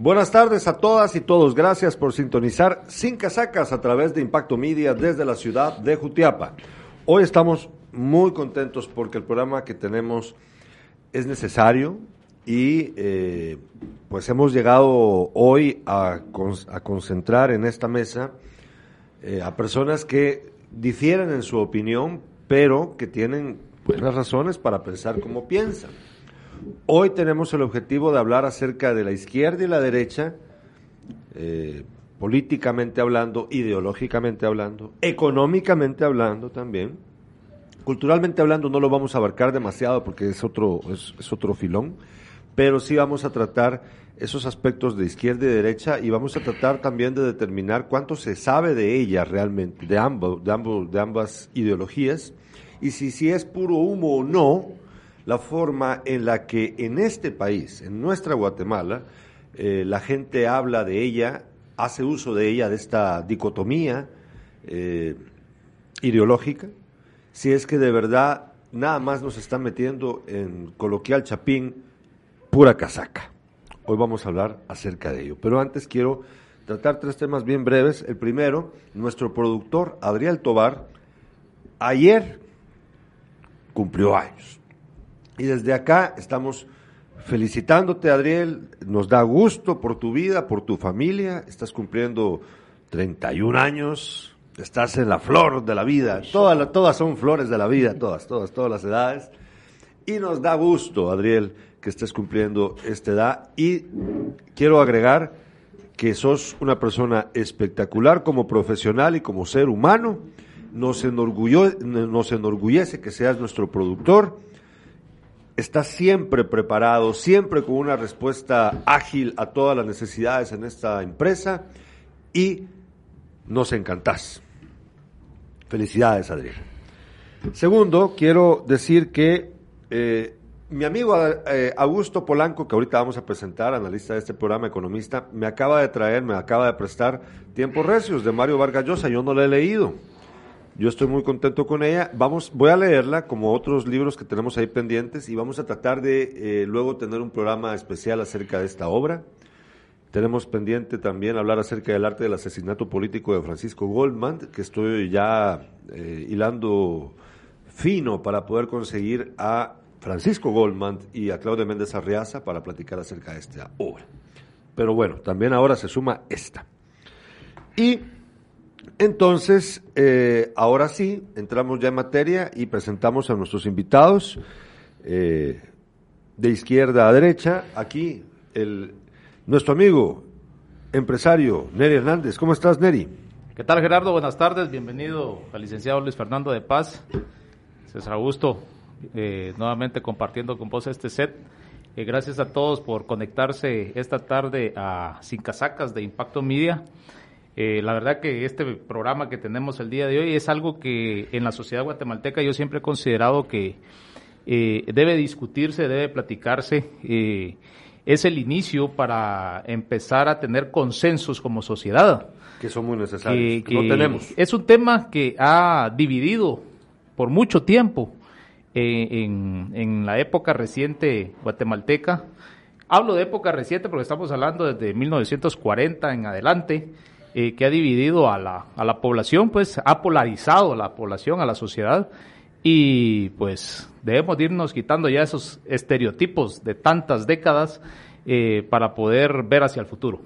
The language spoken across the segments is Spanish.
Buenas tardes a todas y todos. Gracias por sintonizar Sin Casacas a través de Impacto Media desde la ciudad de Jutiapa. Hoy estamos muy contentos porque el programa que tenemos es necesario y eh, pues hemos llegado hoy a, concentrar en esta mesa eh, a personas que difieren en su opinión, pero que tienen buenas razones para pensar como piensan. Hoy tenemos el objetivo de hablar acerca de la izquierda y la derecha, eh, políticamente hablando, ideológicamente hablando, económicamente hablando también. Culturalmente hablando no lo vamos a abarcar demasiado porque es otro, es, otro filón, pero sí vamos a tratar esos aspectos de izquierda y derecha y vamos a tratar también de determinar cuánto se sabe de ellas realmente, de, ambos, de, ambos, de ambas ideologías, y si, si es puro humo o no, la forma en la que en este país, en nuestra Guatemala, eh, la gente habla de ella, hace uso de ella, de esta dicotomía eh, ideológica, si es que de verdad nada más nos están metiendo en coloquial chapín pura casaca. Hoy vamos a hablar acerca de ello. Pero antes quiero tratar tres temas bien breves. El primero, nuestro productor Adriel Tobar, ayer cumplió años. Y desde acá estamos felicitándote, Adriel. Nos da gusto por tu vida, por tu familia. Estás cumpliendo 31 años. Estás en la flor de la vida. Todas, todas son flores de la vida, todas, todas, todas las edades. Y nos da gusto, Adriel, que estés cumpliendo esta edad. Y quiero agregar que sos una persona espectacular como profesional y como ser humano. Nos, nos enorgullece que seas nuestro productor está siempre preparado, siempre con una respuesta ágil a todas las necesidades en esta empresa y nos encantás. Felicidades, Adrián. Segundo, quiero decir que eh, mi amigo eh, Augusto Polanco, que ahorita vamos a presentar, analista de este programa, economista, me acaba de traer, me acaba de prestar Tiempos Recios de Mario Vargas Llosa. Yo no lo he leído. Yo estoy muy contento con ella. Vamos, voy a leerla como otros libros que tenemos ahí pendientes y vamos a tratar de eh, luego tener un programa especial acerca de esta obra. Tenemos pendiente también hablar acerca del arte del asesinato político de Francisco Goldman, que estoy ya eh, hilando fino para poder conseguir a Francisco Goldman y a Claudia Méndez Arriaza para platicar acerca de esta obra. Pero bueno, también ahora se suma esta. Y entonces, eh, ahora sí, entramos ya en materia y presentamos a nuestros invitados eh, de izquierda a derecha. Aquí, el, nuestro amigo empresario Neri Hernández. ¿Cómo estás, Neri? ¿Qué tal, Gerardo? Buenas tardes. Bienvenido al licenciado Luis Fernando de Paz. César Augusto, eh, nuevamente compartiendo con vos este set. gracias a todos por conectarse esta tarde a Sin Casacas de Impacto Media. Eh, la verdad que este programa que tenemos el día de hoy es algo que en la sociedad guatemalteca yo siempre he considerado que eh, debe discutirse, debe platicarse. Eh, es el inicio para empezar a tener consensos como sociedad. Que son muy necesarios. Que, no tenemos. Es un tema que ha dividido por mucho tiempo en, en la época reciente guatemalteca. Hablo de época reciente porque estamos hablando desde 1940 en adelante eh, que ha dividido a la, a la población, pues ha polarizado a la población, a la sociedad, y pues debemos irnos quitando ya esos estereotipos de tantas décadas eh, para poder ver hacia el futuro.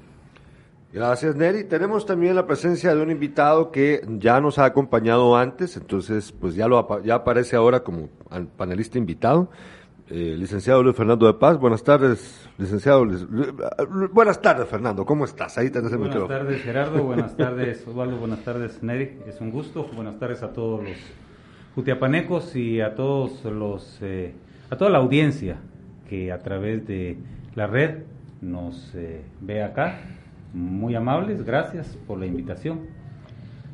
Gracias, Neri. Tenemos también la presencia de un invitado que ya nos ha acompañado antes, entonces pues ya, lo, ya aparece ahora como panelista invitado. Eh, licenciado Luis Fernando de Paz, buenas tardes, licenciado. buenas tardes, Fernando, ¿cómo estás? Ahí tenés el Buenas tardes, Gerardo, buenas tardes, Osvaldo, buenas tardes, Neri. Es un gusto, buenas tardes a todos los jutiapanecos y a todos los, eh, a toda la audiencia que a través de la red nos eh, ve acá. Muy amables, gracias por la invitación.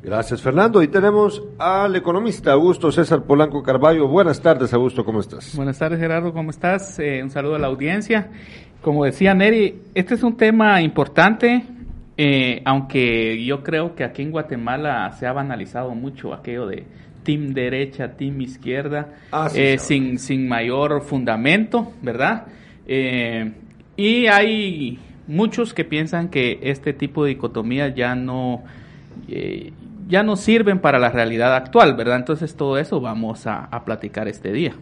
Gracias, Fernando. Y tenemos al economista Augusto César Polanco Carballo. Buenas tardes, Augusto, ¿cómo estás? Buenas tardes, Gerardo, ¿cómo estás? Eh, un saludo a la audiencia. Como decía Neri, este es un tema importante, eh, aunque yo creo que aquí en Guatemala se ha banalizado mucho aquello de team derecha, team izquierda, ah, eh, sin, sin mayor fundamento, ¿verdad? y hay muchos que piensan que este tipo de dicotomía ya no, eh, ya no sirven para la realidad actual, ¿verdad? Entonces todo eso vamos a, a platicar este día.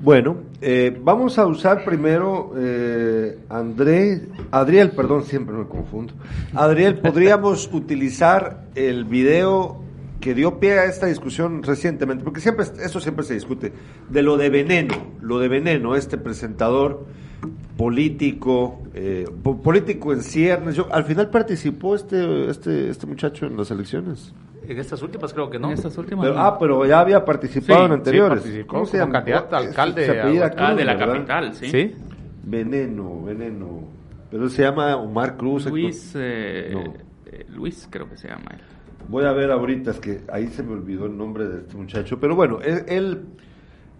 Bueno, eh, vamos a usar primero, eh, André, Adriel, perdón, siempre me confundo. Adriel, podríamos utilizar el video que dio pie a esta discusión recientemente, porque siempre eso siempre se discute, de lo de Veneno, lo de Veneno, este presentador político, eh, po- político en ciernes. Yo, al final participó este, este, este muchacho en las elecciones. En estas últimas creo que no. En estas últimas. Pero- no. ah, pero ya había participado Sí, en anteriores. sí, participó como candidato alcalde se Cruz, ah, de la ¿verdad? capital, sí. ¿Sí? Veneno, veneno. Pero él se llama Omar Cruz. Luis, eh, No. eh, Luis creo que se llama él. Voy a ver ahorita, es que ahí se me olvidó el nombre de este muchacho. Pero bueno, él, él,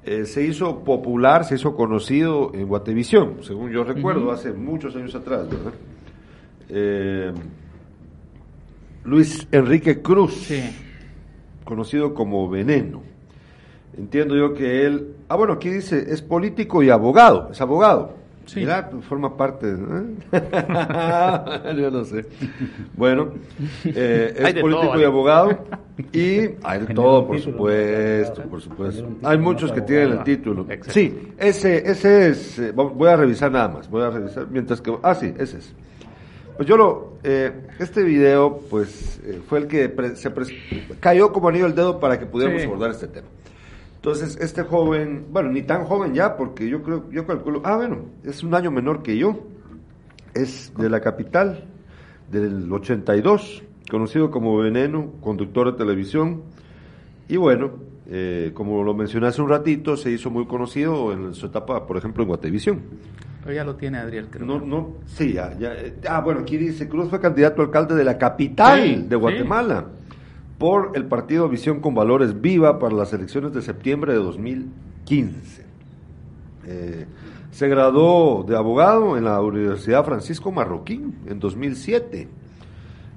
eh, se hizo popular, se hizo conocido en Guatevisión, según yo recuerdo, hace muchos años atrás, ¿verdad? Eh, Luis Enrique Cruz, Sí. conocido como Veneno. Entiendo yo que él, ah bueno, aquí dice, es político y abogado, es abogado. Sí. Mira, forma parte, ¿eh? yo no sé. Bueno, eh, es político todo, y abogado y hay de todo, por título, supuesto, por supuesto. Hay muchos que tienen el título. Exacto. Sí, ese, ese es, eh, voy a revisar nada más, voy a revisar, mientras que, ah, sí, ese es. Pues yo lo, eh, este video, pues, fue el que pre- se pres- cayó como anillo al dedo para que pudiéramos Sí. abordar este tema. Entonces, este joven, bueno, ni tan joven ya, porque yo creo, yo calculo, ah, bueno, es un año menor que yo, es de la capital, del 82, conocido como Veneno, conductor de televisión, y bueno, eh, como lo mencioné hace un ratito, se hizo muy conocido en su etapa, por ejemplo, en Guatevisión. Pero ya lo tiene Adriel, creo. No, no, sí, ya, ya, eh, ah, bueno, aquí dice, Cruz fue candidato a alcalde de la capital Sí, de Guatemala por el partido Visión con Valores Viva para las elecciones de septiembre de 2015. Eh, se graduó de abogado en la Universidad Francisco Marroquín en 2007.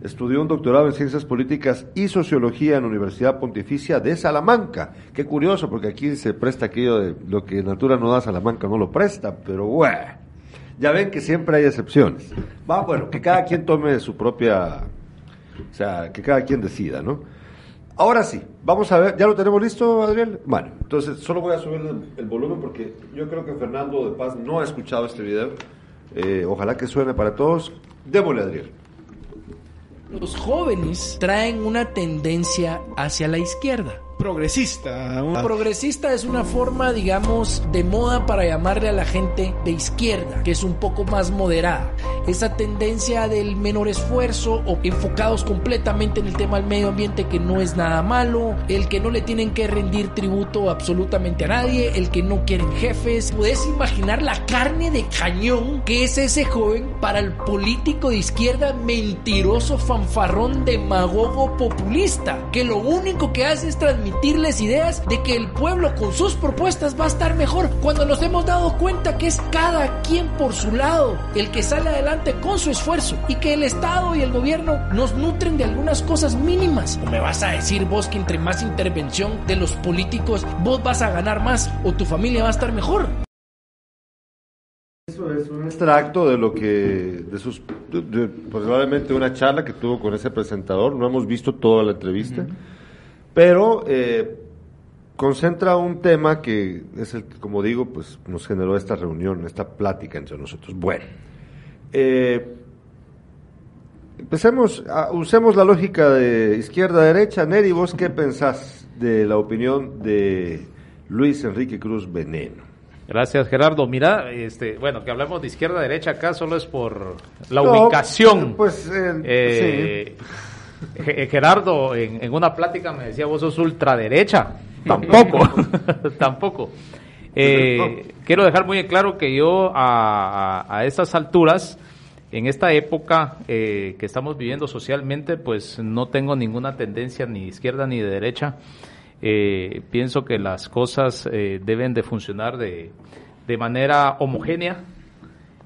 Estudió un doctorado en Ciencias Políticas y Sociología en la Universidad Pontificia de Salamanca. Qué curioso, porque aquí se presta aquello de lo que Natura no da, Salamanca no lo presta, pero bueno. Ya ven que siempre hay excepciones. Va, bueno, que cada quien tome su propia. O sea, que cada quien decida, ¿no? Ahora sí, vamos a ver. ¿Ya lo tenemos listo, Adriel? Bueno, entonces solo voy a subir el, volumen porque yo creo que Fernando de Paz no ha escuchado este video. Eh, ojalá que suene para todos. Démosle, Adriel. Los jóvenes traen una tendencia hacia la izquierda. Progresista. un- Progresista es una forma, digamos, de moda para llamarle a la gente de izquierda, que es un poco más moderada. Esa tendencia del menor esfuerzo o enfocados completamente en el tema del medio ambiente, que no es nada malo, el que no le tienen que rendir tributo absolutamente a nadie, el que no quieren jefes. Puedes imaginar la carne de cañón que es ese joven para el político de izquierda mentiroso, fanfarrón, demagogo, populista, que lo único que hace es transmitirles ideas de que el pueblo con sus propuestas va a estar mejor cuando nos hemos dado cuenta que es cada quien por su lado el que sale adelante con su esfuerzo y que el Estado y el gobierno nos nutren de algunas cosas mínimas. ¿O me vas a decir vos que entre más intervención de los políticos vos vas a ganar más o tu familia va a estar mejor? Eso es un extracto de lo que, de sus, de- de- probablemente una charla que tuvo con ese presentador. No hemos visto toda la entrevista, pero eh, concentra un tema que es el que, como digo, pues nos generó esta reunión, esta plática entre nosotros. Bueno, eh, empecemos, a- usemos la lógica de izquierda-derecha. Neri, ¿vos qué pensás de la opinión de Luis Enrique Cruz Veneno? Gracias, Gerardo. Mira, este, bueno, que hablemos de izquierda a derecha acá solo es por la No, ubicación. Pues, eh, Eh, Ge- Gerardo, en, en una plática me decía, vos sos ultraderecha. Tampoco, tampoco. Eh, quiero dejar muy en claro que yo a, a, a estas alturas, en esta época eh, que estamos viviendo socialmente, pues no tengo ninguna tendencia ni de izquierda ni de derecha. Eh, pienso que las cosas eh, deben de funcionar de, de manera homogénea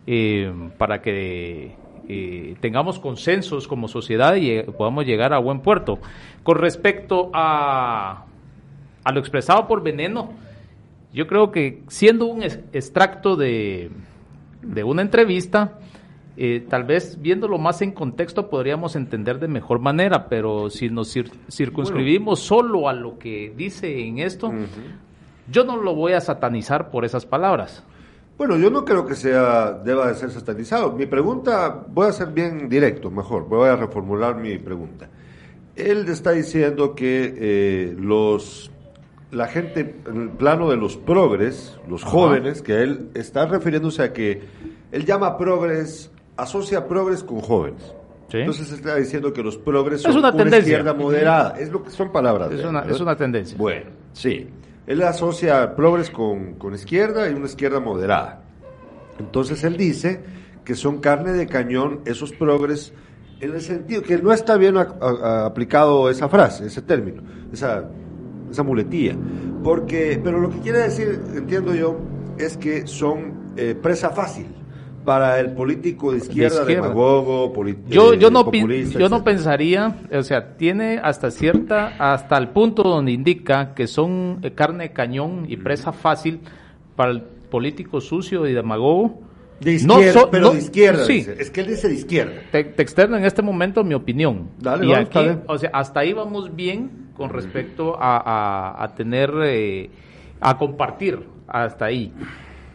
eh, para que eh, tengamos consensos como sociedad y eh, podamos llegar a buen puerto. Con respecto a, a lo expresado por Veneno, yo creo que siendo un es- extracto de, de una entrevista, eh, tal vez viéndolo más en contexto podríamos entender de mejor manera, pero si nos circunscribimos solo a lo que dice en esto, yo no lo voy a satanizar por esas palabras. Bueno, yo no creo que sea deba de ser satanizado. Mi pregunta, voy a ser bien directo, mejor, voy a reformular mi pregunta. Él está diciendo que eh, los la gente en el plano de los progres, los jóvenes, que él está refiriéndose a que él llama progres, asocia progres con jóvenes. Entonces está diciendo que los progres son una, tendencia. izquierda moderada. Es lo que son palabras. Es, una, es una tendencia. Bueno, sí. Él asocia progres con, con izquierda y una izquierda moderada. Entonces él dice que son carne de cañón esos progres en el sentido que no está bien aplicado esa frase, ese término, esa, esa muletilla. Porque, pero lo que quiere decir, entiendo yo, es que son eh, presa fácil para el político de izquierda, de demagogo, yo, yo no yo no pensaría, o sea, tiene hasta cierta, hasta el punto donde indica que son eh, carne de cañón y presa fácil para el político sucio y demagogo de izquierda, pero de izquierda. Sí. Es que él dice de izquierda. Te, externo en este momento mi opinión. Dale, y aquí, o sea, hasta ahí vamos bien con respecto a, a, tener, eh, a compartir hasta ahí.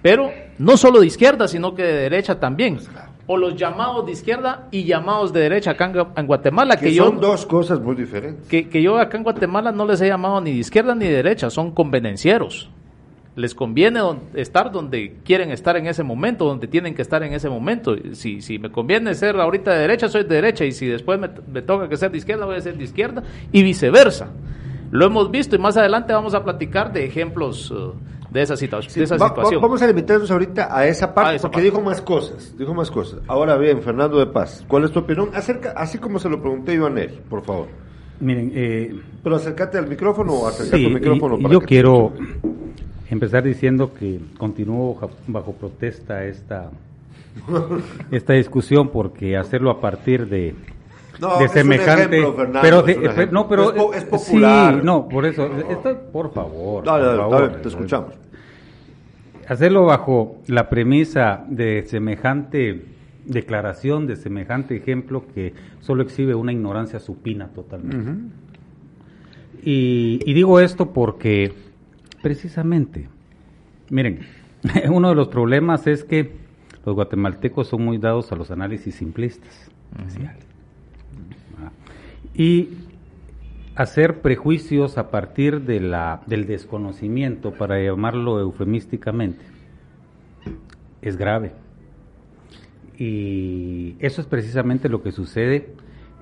Pero no solo de izquierda, sino que de derecha también. Pues o los llamados de izquierda y llamados de derecha acá en, Guatemala. Que, son dos cosas muy diferentes. Que, que yo acá en Guatemala no les he llamado ni de izquierda ni de derecha, son convenencieros les conviene estar donde quieren estar en ese momento, donde tienen que estar en ese momento. Si, si me conviene ser ahorita de derecha, soy de derecha, y si después me, toca que ser de izquierda, voy a ser de izquierda, y viceversa. Lo hemos visto y más adelante vamos a platicar de ejemplos uh, de, esa, situación. vamos a limitarnos ahorita a esa parte, porque dijo más cosas, dijo más cosas. Ahora bien, Fernando de Paz, ¿cuál es tu opinión acerca, así como se lo pregunté yo a Nel, por favor? Miren, eh, pero acércate al micrófono o acércate al micrófono. yo quiero empezar diciendo que continúo bajo protesta esta, esta discusión porque hacerlo a partir de, de semejante pero no pero es, popular. sí no por eso esto, por favor, dale, por favor. te escuchamos. Hacerlo bajo la premisa de semejante declaración de semejante ejemplo que solo exhibe una ignorancia supina totalmente. Y, y digo esto porque Precisamente. Miren, uno de los problemas es que los guatemaltecos son muy dados a los análisis simplistas. Y hacer prejuicios a partir de la, del desconocimiento, para llamarlo eufemísticamente, es grave. Y eso es precisamente lo que sucede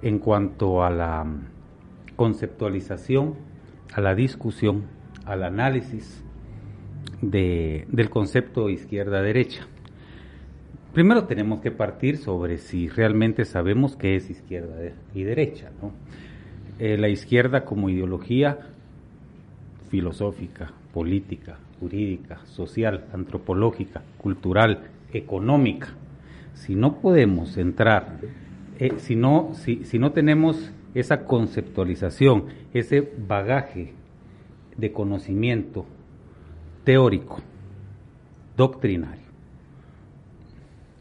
en cuanto a la conceptualización, a la discusión al análisis de, del concepto izquierda-derecha. Primero tenemos que partir sobre si realmente sabemos qué es izquierda y derecha. ¿no? Eh, la izquierda como ideología filosófica, política, jurídica, social, antropológica, cultural, económica. Si no podemos entrar, eh, si, no, si, si no tenemos esa conceptualización, ese bagaje de conocimiento teórico, doctrinario,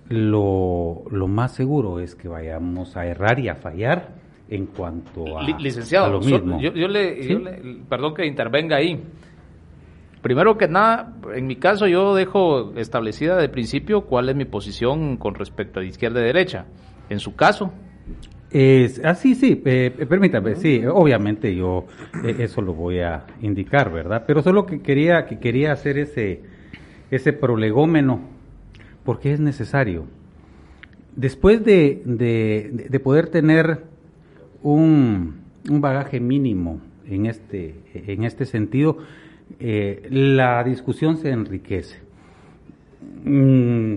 lo, más seguro es que vayamos a errar y a fallar en cuanto a, licenciado, lo mismo. yo, le, perdón que intervenga ahí. Primero que nada, en mi caso yo dejo establecida de principio cuál es mi posición con respecto a izquierda y derecha. En su caso, es, ah, sí, sí, eh, permítame, sí, obviamente yo eh, eso lo voy a indicar, ¿verdad? Pero solo que quería, que quería hacer ese, ese prolegómeno, porque es necesario. Después de, de, poder tener un, un, bagaje mínimo en este, en este sentido, eh, la discusión se enriquece. Mm,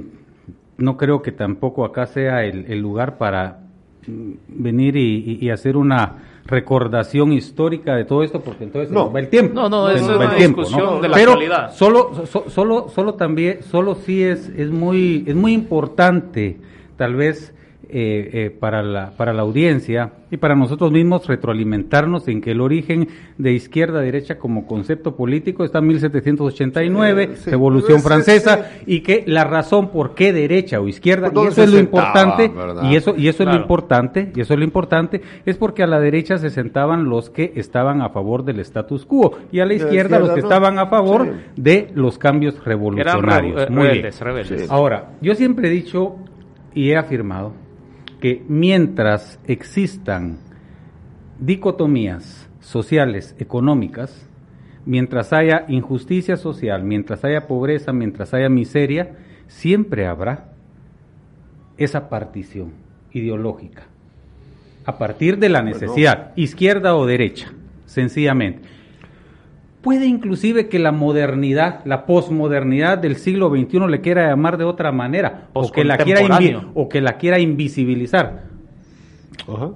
no creo que tampoco acá sea el lugar para venir y, hacer una recordación histórica de todo esto porque entonces no. va el tiempo. No no es una discusión de la pero actualidad. solo solo solo también solo sí es es muy es muy importante tal vez eh, eh, para, la, para la audiencia y para nosotros mismos retroalimentarnos en que el origen de izquierda-derecha como concepto político está en 1789, Sí, sí. Revolución Sí, Francesa, sí. y que la razón por qué derecha o izquierda, y eso se es lo importante, ¿verdad? y eso, y eso es lo importante, y eso es lo importante, es porque a la derecha se sentaban los que estaban a favor del status quo, y a la izquierda los que no. estaban a favor Sí. de los cambios Eran revolucionarios. re- Muy bien. rebeldes, rebeldes. Sí. Ahora, yo siempre he dicho y he afirmado que mientras existan dicotomías sociales, económicas, mientras haya injusticia social, mientras haya pobreza, mientras haya miseria, siempre habrá esa partición ideológica a partir de la necesidad, izquierda o derecha, sencillamente. Puede inclusive que la modernidad, la posmodernidad del siglo XXI le quiera llamar de otra manera, o que la quiera, o que la quiera invisibilizar, Ajá.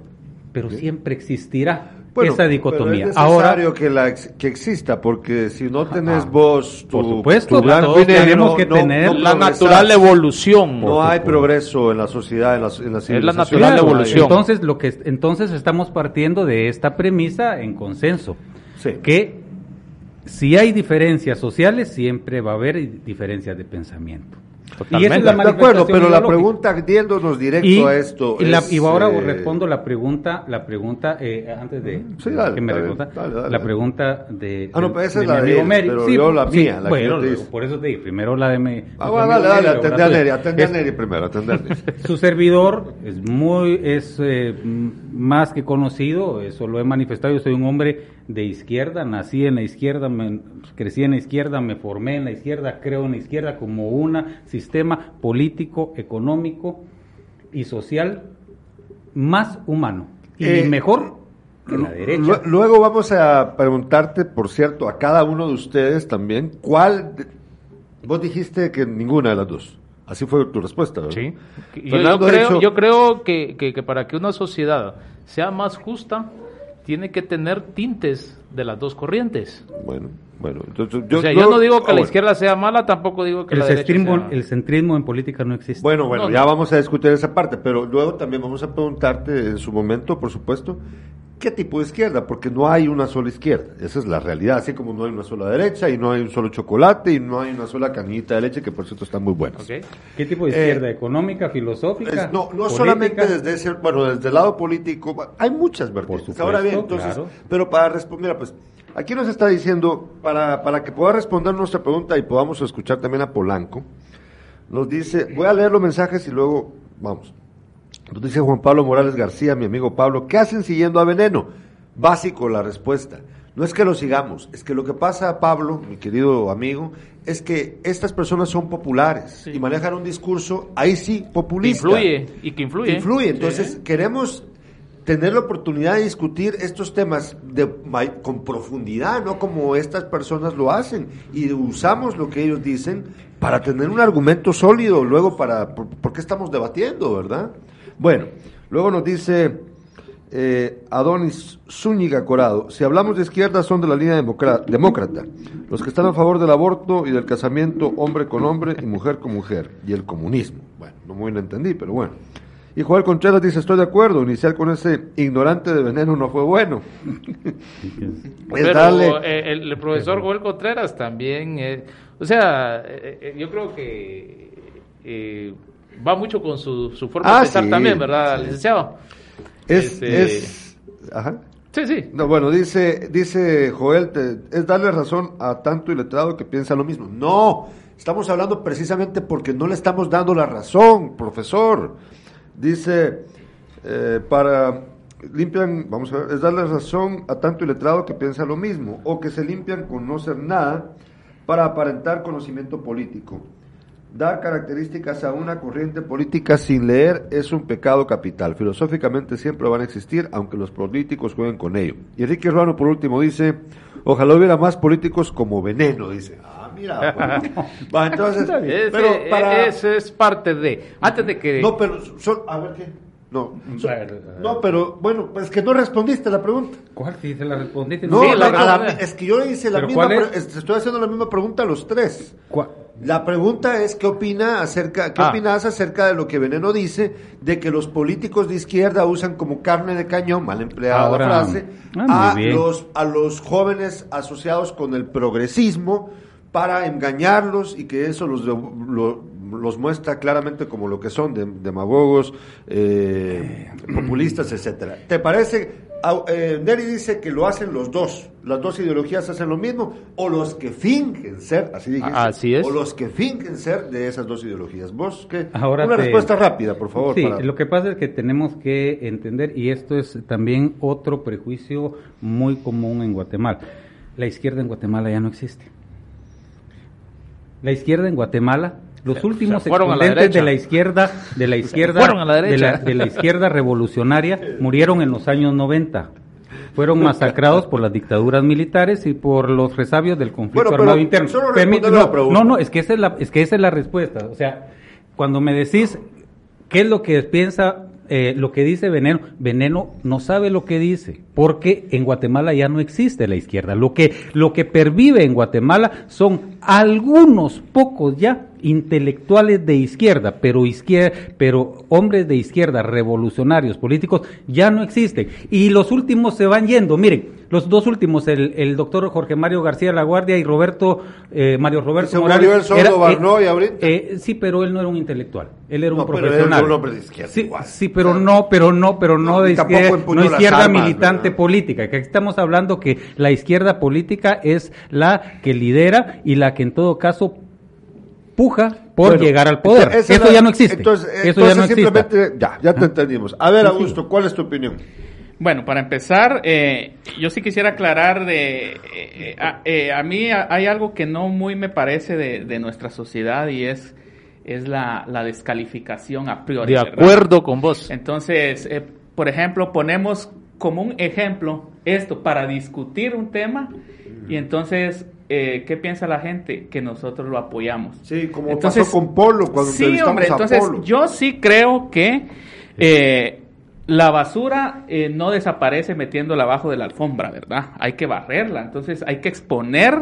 pero siempre existirá Bueno, esa dicotomía. pero es Ahora, necesario que, la ex- que exista, porque si no tenés Ah, vos tu, por supuesto, tu blanco todos tenemos que tener La progresás. natural evolución. No hay supuesto. progreso en la sociedad, en la, en la civilización. natural No hay. evolución. Entonces, lo que entonces estamos partiendo de esta premisa en consenso, Sí. que si hay diferencias sociales, siempre va a haber diferencias de pensamiento. Totalmente. Y esa es la de acuerdo, pero la pregunta, yéndonos directo y, a esto. y la- es, y ahora eh, respondo la pregunta, la pregunta eh, antes de Sí, dale, que me responda, dale, dale, la pregunta de, Ah, no, pero esa de es la de él, pero Sí, yo la sí, mía, la que bueno, yo te hice. por eso te dije, primero la de mi. Ah, bueno, dale, dale, la a. Neri, atendé a Neri primero, atendé a Neri. su servidor es muy es eh, más que conocido, eso lo he manifestado, yo soy un hombre de izquierda, nací en la izquierda, me- crecí en la izquierda, me formé en la izquierda, creo en la izquierda como un sistema político, económico y social más humano y Eh, mejor que la derecha. Lu- Luego vamos a preguntarte, por cierto, a cada uno de ustedes también, ¿cuál? de- Vos dijiste que ninguna de las dos. Así fue tu respuesta, ¿verdad? Sí. Yo, creo, yo creo que, que- que para que una sociedad sea más justa, tiene que tener tintes de las dos corrientes. Bueno, bueno. Entonces, o sea, yo no digo que ah, la bueno. izquierda sea mala, tampoco digo que el, la derecha centrismo, sea... el centrismo en política no existe. Bueno, bueno, No, ya no. vamos a discutir esa parte, pero luego también vamos a preguntarte en su momento, por supuesto, ¿qué tipo de izquierda? Porque no hay una sola izquierda, esa es la realidad, así como no hay una sola derecha y no hay un solo chocolate y no hay una sola canillita de leche, que por cierto están muy buenas. ¿Qué tipo de eh, izquierda? ¿Económica, filosófica? Es- no, no política? solamente desde ese, bueno, desde el lado político, hay muchas vertientes. supuesto, Ahora bien, entonces, claro. pero para responder, pues, aquí nos está diciendo, para, para que pueda responder nuestra pregunta y podamos escuchar también a Polanco, nos dice, voy a leer los mensajes y luego, vamos. Nos dice Juan Pablo Morales García, mi amigo Pablo, ¿qué hacen siguiendo a Veneno? Básico la respuesta. No es que lo sigamos, es que lo que pasa, Pablo, mi querido amigo, es que estas personas son populares y manejan un discurso, ahí sí, Que populista. influye, y que influye. Influye. Entonces, queremos tener la oportunidad de discutir estos temas de, con profundidad, no como estas personas lo hacen. Y usamos lo que ellos dicen para tener un argumento sólido, luego para, por, qué estamos debatiendo, ¿verdad? Bueno, luego nos dice eh, Adonis Zúñiga Corado, si hablamos de izquierda son de la línea demócrata, los que están a favor del aborto y del casamiento hombre con hombre y mujer con mujer, y el comunismo. Bueno, no muy lo entendí, pero bueno. Y Joel Contreras dice, estoy de acuerdo, iniciar con ese ignorante de veneno no fue bueno. Pero darle- eh, el, profesor Joel Contreras también, eh, o sea, eh, yo creo que eh, va mucho con su, su forma Ah, de pensar sí, también, ¿verdad, sí. licenciado? es, este- es- ajá. Sí, sí. No, bueno, dice, dice Joel, te- es darle razón a tanto iletrado que piensa lo mismo. No, estamos hablando precisamente porque no le estamos dando la razón, profesor. Dice, eh, para limpian, vamos a ver, es darle razón a tanto iletrado que piensa lo mismo, o que se limpian con no ser nada para aparentar conocimiento político. Dar características a una corriente política sin leer es un pecado capital. Filosóficamente siempre van a existir, aunque los políticos jueguen con ello. Y Enrique Ruano, por último, dice, ojalá hubiera más políticos como veneno, dice. Ah, mira. pues. Va, entonces, Ese- pero para... ese es parte de. Antes de que. No, pero. A ver, ¿qué? No, son- no, pero bueno, pues que no respondiste la pregunta. ¿Cuál? Si se la respondiste. No, Sí, la- la- la- es que yo hice la ¿Pero misma, es? es- estoy haciendo la misma pregunta a los tres. ¿Cuál? La pregunta es qué opina acerca, qué Ah. opinas acerca de lo que Veneno dice de que los políticos de izquierda usan como carne de cañón, mal empleada Ahora, la frase, ah, a los a los jóvenes asociados con el progresismo para engañarlos y que eso los lo- los muestra claramente como lo que son de- demagogos, eh, populistas, etcétera. ¿Te parece? Eh, Neri dice que lo hacen los dos, las dos ideologías hacen lo mismo, o los que fingen ser, así dije, Ah, así es. o los que fingen ser de esas dos ideologías. ¿Vos qué? Ahora Una te- respuesta rápida, por favor. Sí, para- lo que pasa es que tenemos que entender, y esto es también otro prejuicio muy común en Guatemala. La izquierda en Guatemala ya no existe. La izquierda en Guatemala, los Se- últimos se la exponentes de la izquierda, de la izquierda, la de la, de la izquierda revolucionaria, murieron en los años 90. Fueron masacrados por las dictaduras militares y por los resabios del conflicto Bueno, armado interno. la no, pregunta. no, no, es que esa es la, es que esa es la respuesta. O sea, cuando me decís qué es lo que piensa, eh, lo que dice Veneno, Veneno no sabe lo que dice, porque en Guatemala ya no existe la izquierda. Lo que, lo que pervive en Guatemala son algunos pocos ya intelectuales de izquierda, pero izquierda, pero hombres de izquierda, revolucionarios, políticos, ya no existen. Y los últimos se van yendo. Miren, los dos últimos, el, el doctor Jorge Mario García La Guardia y Roberto, eh, Mario Roberto Morales. y ahorita. eh, sí, pero él no era un intelectual, él era un No, pero profesional. era un hombre de izquierda Sí, pero no, pero no, pero no, No, de izquierda, no izquierda armas, militante ¿verdad? política. Que aquí estamos hablando que la izquierda política es la que lidera y la que en todo caso puja por Bueno, llegar al poder. Eso la- ya no existe. Entonces, Eso entonces ya no existe. simplemente, ya, ya te entendimos. A ver, Augusto, ¿cuál es tu opinión? Bueno, para empezar, eh, yo sí quisiera aclarar de... eh, eh, a, eh, a mí a- hay algo que no muy me parece de, de nuestra sociedad y es, es la, la descalificación a priori. De ¿verdad? acuerdo con vos. Entonces, eh, por ejemplo, ponemos como un ejemplo esto para discutir un tema y entonces, eh, ¿qué piensa la gente? Que nosotros lo apoyamos. Sí, como Entonces, pasó con Polo cuando sí, entrevistamos hombre, a entonces Polo. yo sí creo que eh, la basura eh, no desaparece metiéndola abajo de la alfombra, ¿verdad? Hay que barrerla, entonces hay que exponer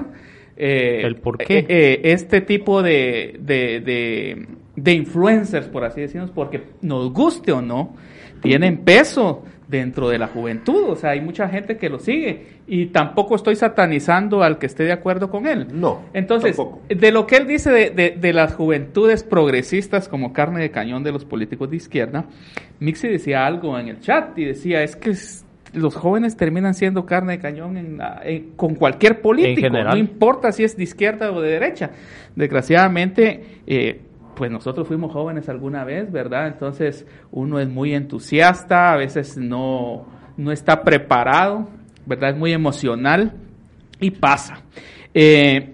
eh, ¿El por qué? eh, eh, este tipo de, de, de, de influencers, por así decirlo, porque nos guste o no, tienen peso dentro de la juventud, o sea, hay mucha gente que lo sigue y tampoco estoy satanizando al que esté de acuerdo con él. No, Entonces, tampoco. de lo que él dice de, de- de las juventudes progresistas como carne de cañón de los políticos de izquierda, Mixi decía algo en el chat y decía, es que los jóvenes terminan siendo carne de cañón en la- en- con cualquier político, no importa si es de izquierda o de derecha. Desgraciadamente, eh, pues nosotros fuimos jóvenes alguna vez, ¿verdad? Entonces uno es muy entusiasta, a veces no, no está preparado, ¿verdad? Es muy emocional y pasa. Eh,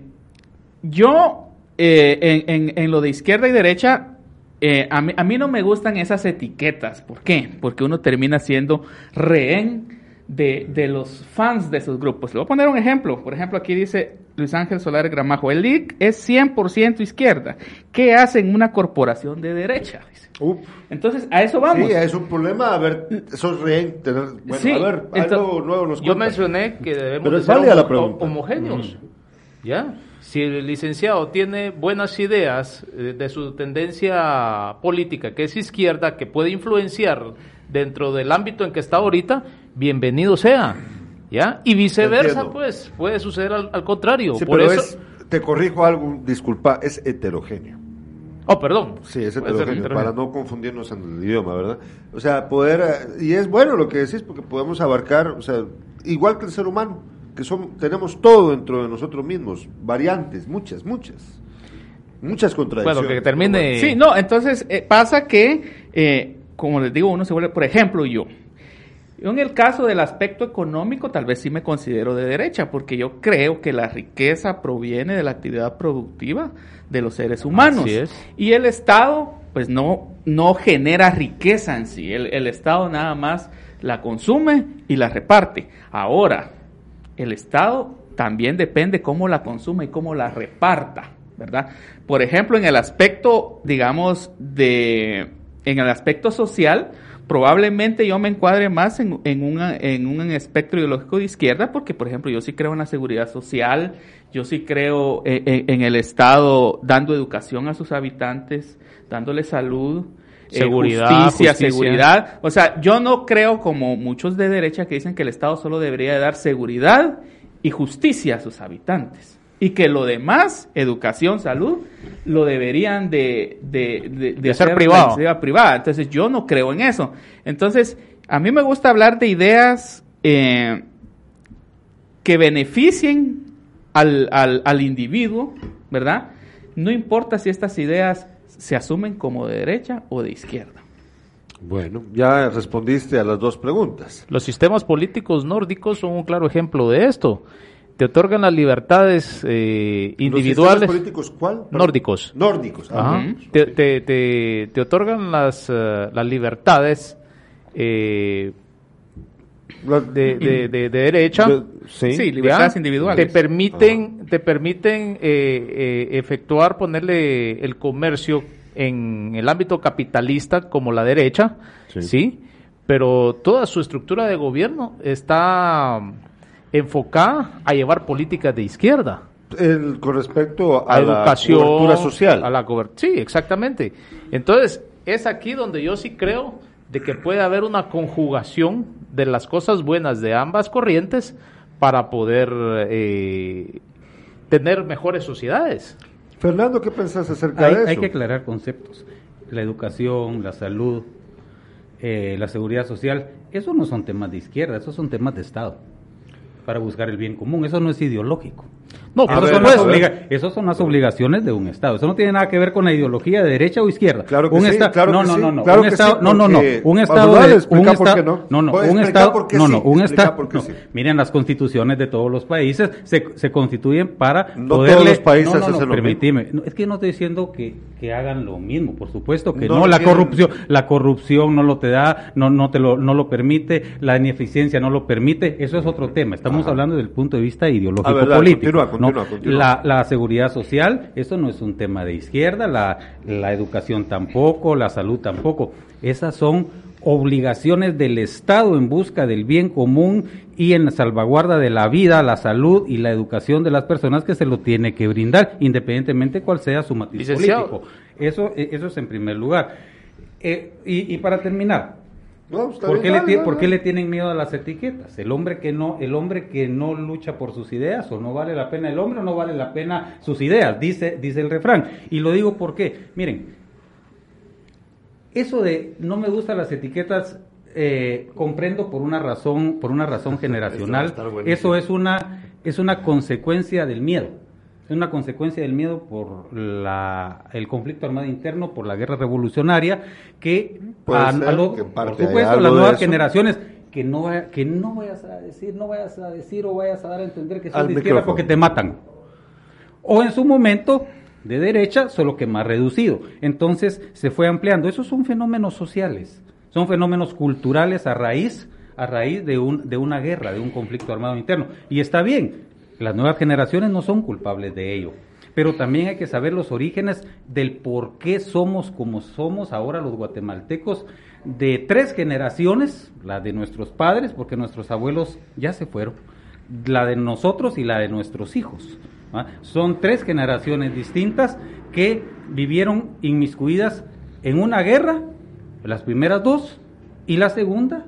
yo, eh, en, lo de izquierda y derecha, eh, a, mí, a mí no me gustan esas etiquetas. ¿Por qué? Porque uno termina siendo rehén de, de los fans de esos grupos. Le voy a poner un ejemplo. Por ejemplo, aquí dice Luis Ángel Solar Gramajo, el LIC es 100% izquierda. ¿Qué hace en una corporación de derecha? Uf. Entonces, a eso vamos. Sí, es un problema, a ver, sos rehén, tener, bueno, Sí, a ver, entonces, algo nuevo nos Yo mencioné que debemos Pero de es ser homogéneos. ¿Ya? Si el licenciado tiene buenas ideas eh, de su tendencia política, que es izquierda, que puede influenciar dentro del ámbito en que está ahorita, bienvenido sea. ¿Ya? Y viceversa, Entiendo. pues, puede suceder al, al contrario. Sí, Por pero eso... es, te corrijo algo, disculpa, es heterogéneo. Oh, perdón. Sí, es heterogéneo. para no confundirnos en el idioma, ¿verdad? O sea, poder, eh, y es bueno lo que decís, porque podemos abarcar, o sea, igual que el ser humano, que son, tenemos todo dentro de nosotros mismos, variantes, muchas, muchas, muchas contradicciones. Bueno, que termine... Sí, no, entonces eh, pasa que, eh, como les digo, uno se vuelve, por ejemplo, yo. Yo en el caso del aspecto económico, tal vez sí me considero de derecha, porque yo creo que la riqueza proviene de la actividad productiva de los seres humanos. Así es. Y el Estado, pues no, no genera riqueza en sí. El, el Estado nada más la consume y la reparte. Ahora, el Estado también depende cómo la consuma y cómo la reparta, ¿verdad? Por ejemplo, en el aspecto, digamos, de en el aspecto social, probablemente yo me encuadre más en, en, una, en un espectro ideológico de izquierda, porque, por ejemplo, yo sí creo en la seguridad social, yo sí creo en, en- en el Estado dando educación a sus habitantes, dándole salud, eh, Seguridad, justicia, justicia. seguridad. O sea, yo no creo como muchos de derecha que dicen que el Estado solo debería de dar seguridad y justicia a sus habitantes. Y que lo demás, educación, salud, lo deberían de, de, de- de De ser privado. privada. Entonces yo no creo en eso. Entonces, a mí me gusta hablar de ideas eh, que beneficien al, al, al individuo, ¿verdad? No importa si estas ideas se asumen como de derecha o de izquierda. Bueno, ya respondiste a las dos preguntas. Los sistemas políticos nórdicos son un claro ejemplo de esto. Te otorgan las libertades eh, ¿Los individuales. sistemas políticos cuál? Nórdicos. Nórdicos. ah, Ajá. te, te, te- te otorgan las, eh, las libertades eh, de, de- de- de derecha. de- sí. Sí, libertades ¿ya? individuales. Te permiten, te permiten eh, eh, efectuar, ponerle el comercio en el ámbito capitalista como la derecha, Sí. sí. Pero toda su estructura de gobierno está enfocada a llevar políticas de izquierda El- con respecto a, a, la educación, cobertura social. a la cober- sí, exactamente. Entonces, es aquí donde yo sí creo de que puede haber una conjugación de las cosas buenas de ambas corrientes para poder eh, tener mejores sociedades. Fernando, ¿qué pensás acerca Hay, de eso? hay que aclarar conceptos. La educación, la salud, eh, la seguridad social, esos no son temas de izquierda, esos son temas de Estado para buscar el bien común. Eso no es ideológico. No, ver, son las supuesto. obliga- son las obligaciones de un Estado. Eso no tiene nada que ver con la ideología de derecha o izquierda. Claro que un sí, esta- claro no, que no, no, no, claro un estado, sí, no, no, no, un estado de, un estado, no. no, no, un estado, no, no, un estado, no. miren las constituciones de todos los países se, se constituyen para No poderle, todos los países no, no, no, permitime, no, es que no estoy diciendo que, que hagan lo mismo, por supuesto que No no, la corrupción, la corrupción no lo te da, no, no te lo, no lo permite, la ineficiencia no lo permite, eso es otro tema. Estamos hablando del punto de vista ideológico político. Continúa, ¿no? continúa, continúa. La, la seguridad social, eso no es un tema de izquierda, la, la educación tampoco, la salud tampoco. Esas son obligaciones del Estado en busca del bien común y en la salvaguarda de la vida, la salud y la educación de las personas que se lo tiene que brindar, independientemente cuál sea su matiz Licenciado. político. Eso, eh, eso es en primer lugar. Eh, y, y para terminar, No, está ¿Por bien, qué, le, dale, ti- dale, por qué dale. le tienen miedo a las etiquetas? El hombre que no, el hombre que no lucha por sus ideas o no vale la pena el hombre o no vale la pena sus ideas, dice, dice el refrán. Y lo digo porque, miren, eso de no me gustan las etiquetas, eh, comprendo por una razón, por una razón generacional. Eso es una, es una consecuencia del miedo. Es una consecuencia del miedo por la, el conflicto armado interno, por la guerra revolucionaria, que, Puede a- ser a lo- que en por supuesto, las nuevas generaciones, que no, vaya- que no vayas a decir, no vayas a decir o vayas a dar a entender que son de izquierda porque te matan. O en su momento de derecha, solo que más reducido. Entonces se fue ampliando. Esos son fenómenos sociales, son fenómenos culturales a raíz, a raíz de, un, de una guerra, de un conflicto armado interno. Y está bien, las nuevas generaciones no son culpables de ello. Pero también hay que saber los orígenes del por qué somos como somos ahora los guatemaltecos de tres generaciones, la de nuestros padres, porque nuestros abuelos ya se fueron, la de nosotros y la de nuestros hijos. Son tres generaciones distintas que vivieron inmiscuidas en una guerra, las primeras dos, y la segunda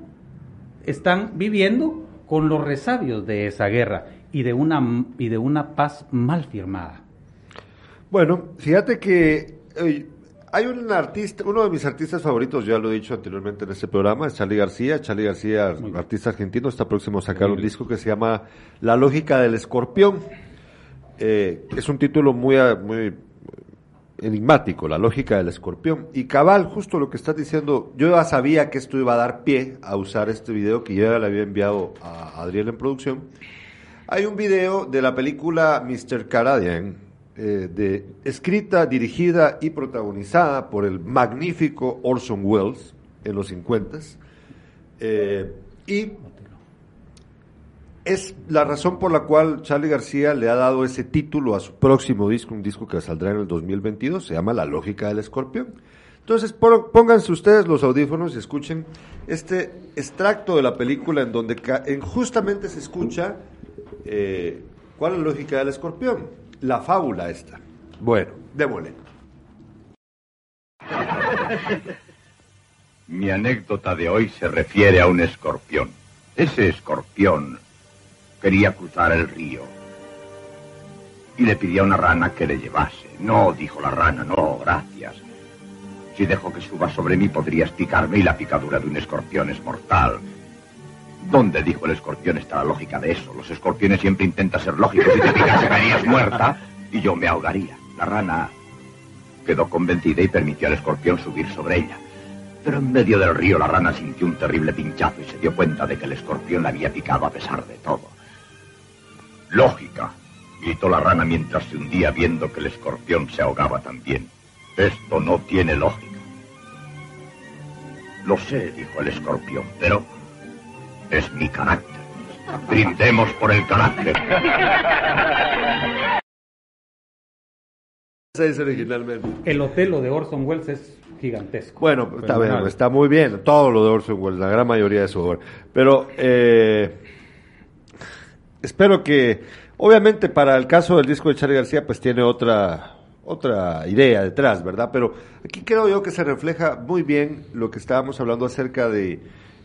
están viviendo con los resabios de esa guerra y de una, y de una paz mal firmada. Bueno, fíjate que eh, hay un artista, uno de mis artistas favoritos, ya lo he dicho anteriormente en este programa, es Charlie García. Charlie García, Muy bien. artista argentino, está próximo a sacar un disco que se llama La lógica del escorpión. Eh, es un título muy, muy enigmático, La lógica del escorpión. Y cabal, justo lo que estás diciendo, yo ya sabía que esto iba a dar pie a usar este video que yo ya le había enviado a Adriel en producción. Hay un video de la película Mr. Canadian, eh, escrita, dirigida y protagonizada por el magnífico Orson Welles en los 50 eh, y es la razón por la cual Charlie García le ha dado ese título a su próximo disco, un disco que saldrá en el 2022, se llama La lógica del escorpión. Entonces, pónganse ustedes los audífonos y escuchen este extracto de la película en donde justamente se escucha eh, cuál es la lógica del escorpión, la fábula esta. Bueno, démosle. Mi anécdota de hoy se refiere a un escorpión. Ese escorpión quería cruzar el río y le pidió a una rana que le llevase. No, dijo la rana, no, gracias. Si dejo que suba sobre mí podrías picarme y la picadura de un escorpión es mortal. ¿Dónde, dijo el escorpión, está la lógica de eso? Los escorpiones siempre intentan ser lógicos. Si te picas, caerías muerta y yo me ahogaría. La rana quedó convencida y permitió al escorpión subir sobre ella. Pero en medio del río la rana sintió un terrible pinchazo y se dio cuenta de que el escorpión la había picado a pesar de todo. Lógica, gritó la rana mientras se hundía viendo que el escorpión se ahogaba también. Esto no tiene lógica. Lo sé, dijo el escorpión, pero es mi carácter. Brindemos por el carácter. Es originalmente. El Otelo de Orson Welles es gigantesco. Bueno, está bien, Fenomenal. está muy bien, todo lo de Orson Welles, la gran mayoría de su obra. Pero eh, espero que, obviamente para el caso del disco de Charlie García, pues tiene otra, otra idea detrás, ¿verdad? Pero aquí creo yo que se refleja muy bien lo que estábamos hablando acerca de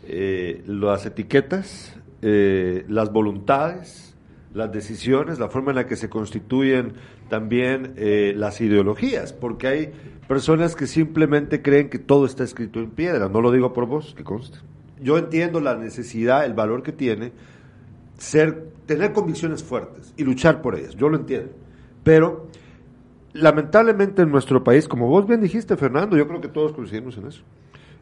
eh, las etiquetas, eh, las voluntades, las decisiones, la forma en la que se constituyen también eh, las ideologías, porque hay personas que simplemente creen que todo está escrito en piedra, no lo digo por vos, que conste. Yo entiendo la necesidad, el valor que tiene ser, tener convicciones fuertes y luchar por ellas, yo lo entiendo, pero lamentablemente en nuestro país, como vos bien dijiste, Fernando, yo creo que todos coincidimos en eso.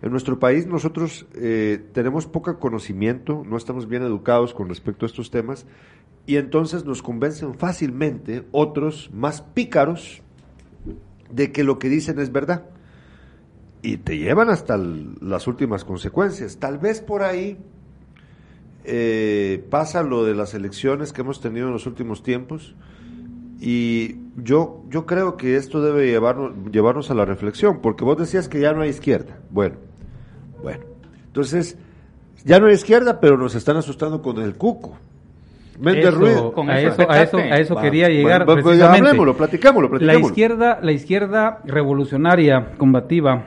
En nuestro país nosotros eh, tenemos poco conocimiento, no estamos bien educados con respecto a estos temas y entonces nos convencen fácilmente otros más pícaros de que lo que dicen es verdad y te llevan hasta las últimas consecuencias. Tal vez por ahí eh, pasa lo de las elecciones que hemos tenido en los últimos tiempos y yo, yo creo que esto debe llevarnos, llevarnos a la reflexión, porque vos decías que ya no hay izquierda. Bueno, bueno. Entonces, ya no hay izquierda, pero nos están asustando con el cuco. Méndez Eso, Ruiz. Con a, eso a, eso, empezaste. a eso Va, quería llegar bueno, pues, precisamente. hablemoslo, platicámoslo, La platicámoslo. izquierda, la izquierda revolucionaria, combativa,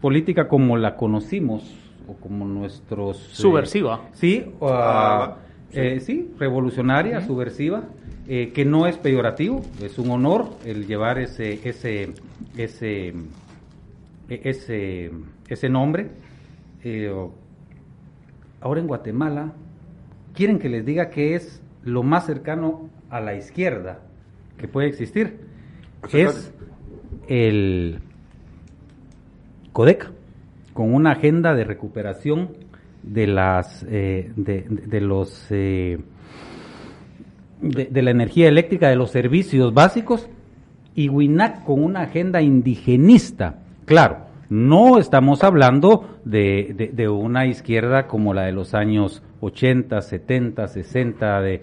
política como la conocimos, o como nuestros... eh, Subversiva. sí, o, Ah, eh, sí, revolucionaria, subversiva, eh, que no es peyorativo, es un honor el llevar ese, ese, ese, ese, ese nombre. Eh, ahora en Guatemala quieren que les diga que es lo más cercano a la izquierda que puede existir. Es el Codeca, con una agenda de recuperación de las eh, de, de- de los eh, de, de la energía eléctrica, de los servicios básicos, y WINAC con una agenda indigenista. Claro, no estamos hablando de, de- de una izquierda como la de los años 80, 70, 60, de,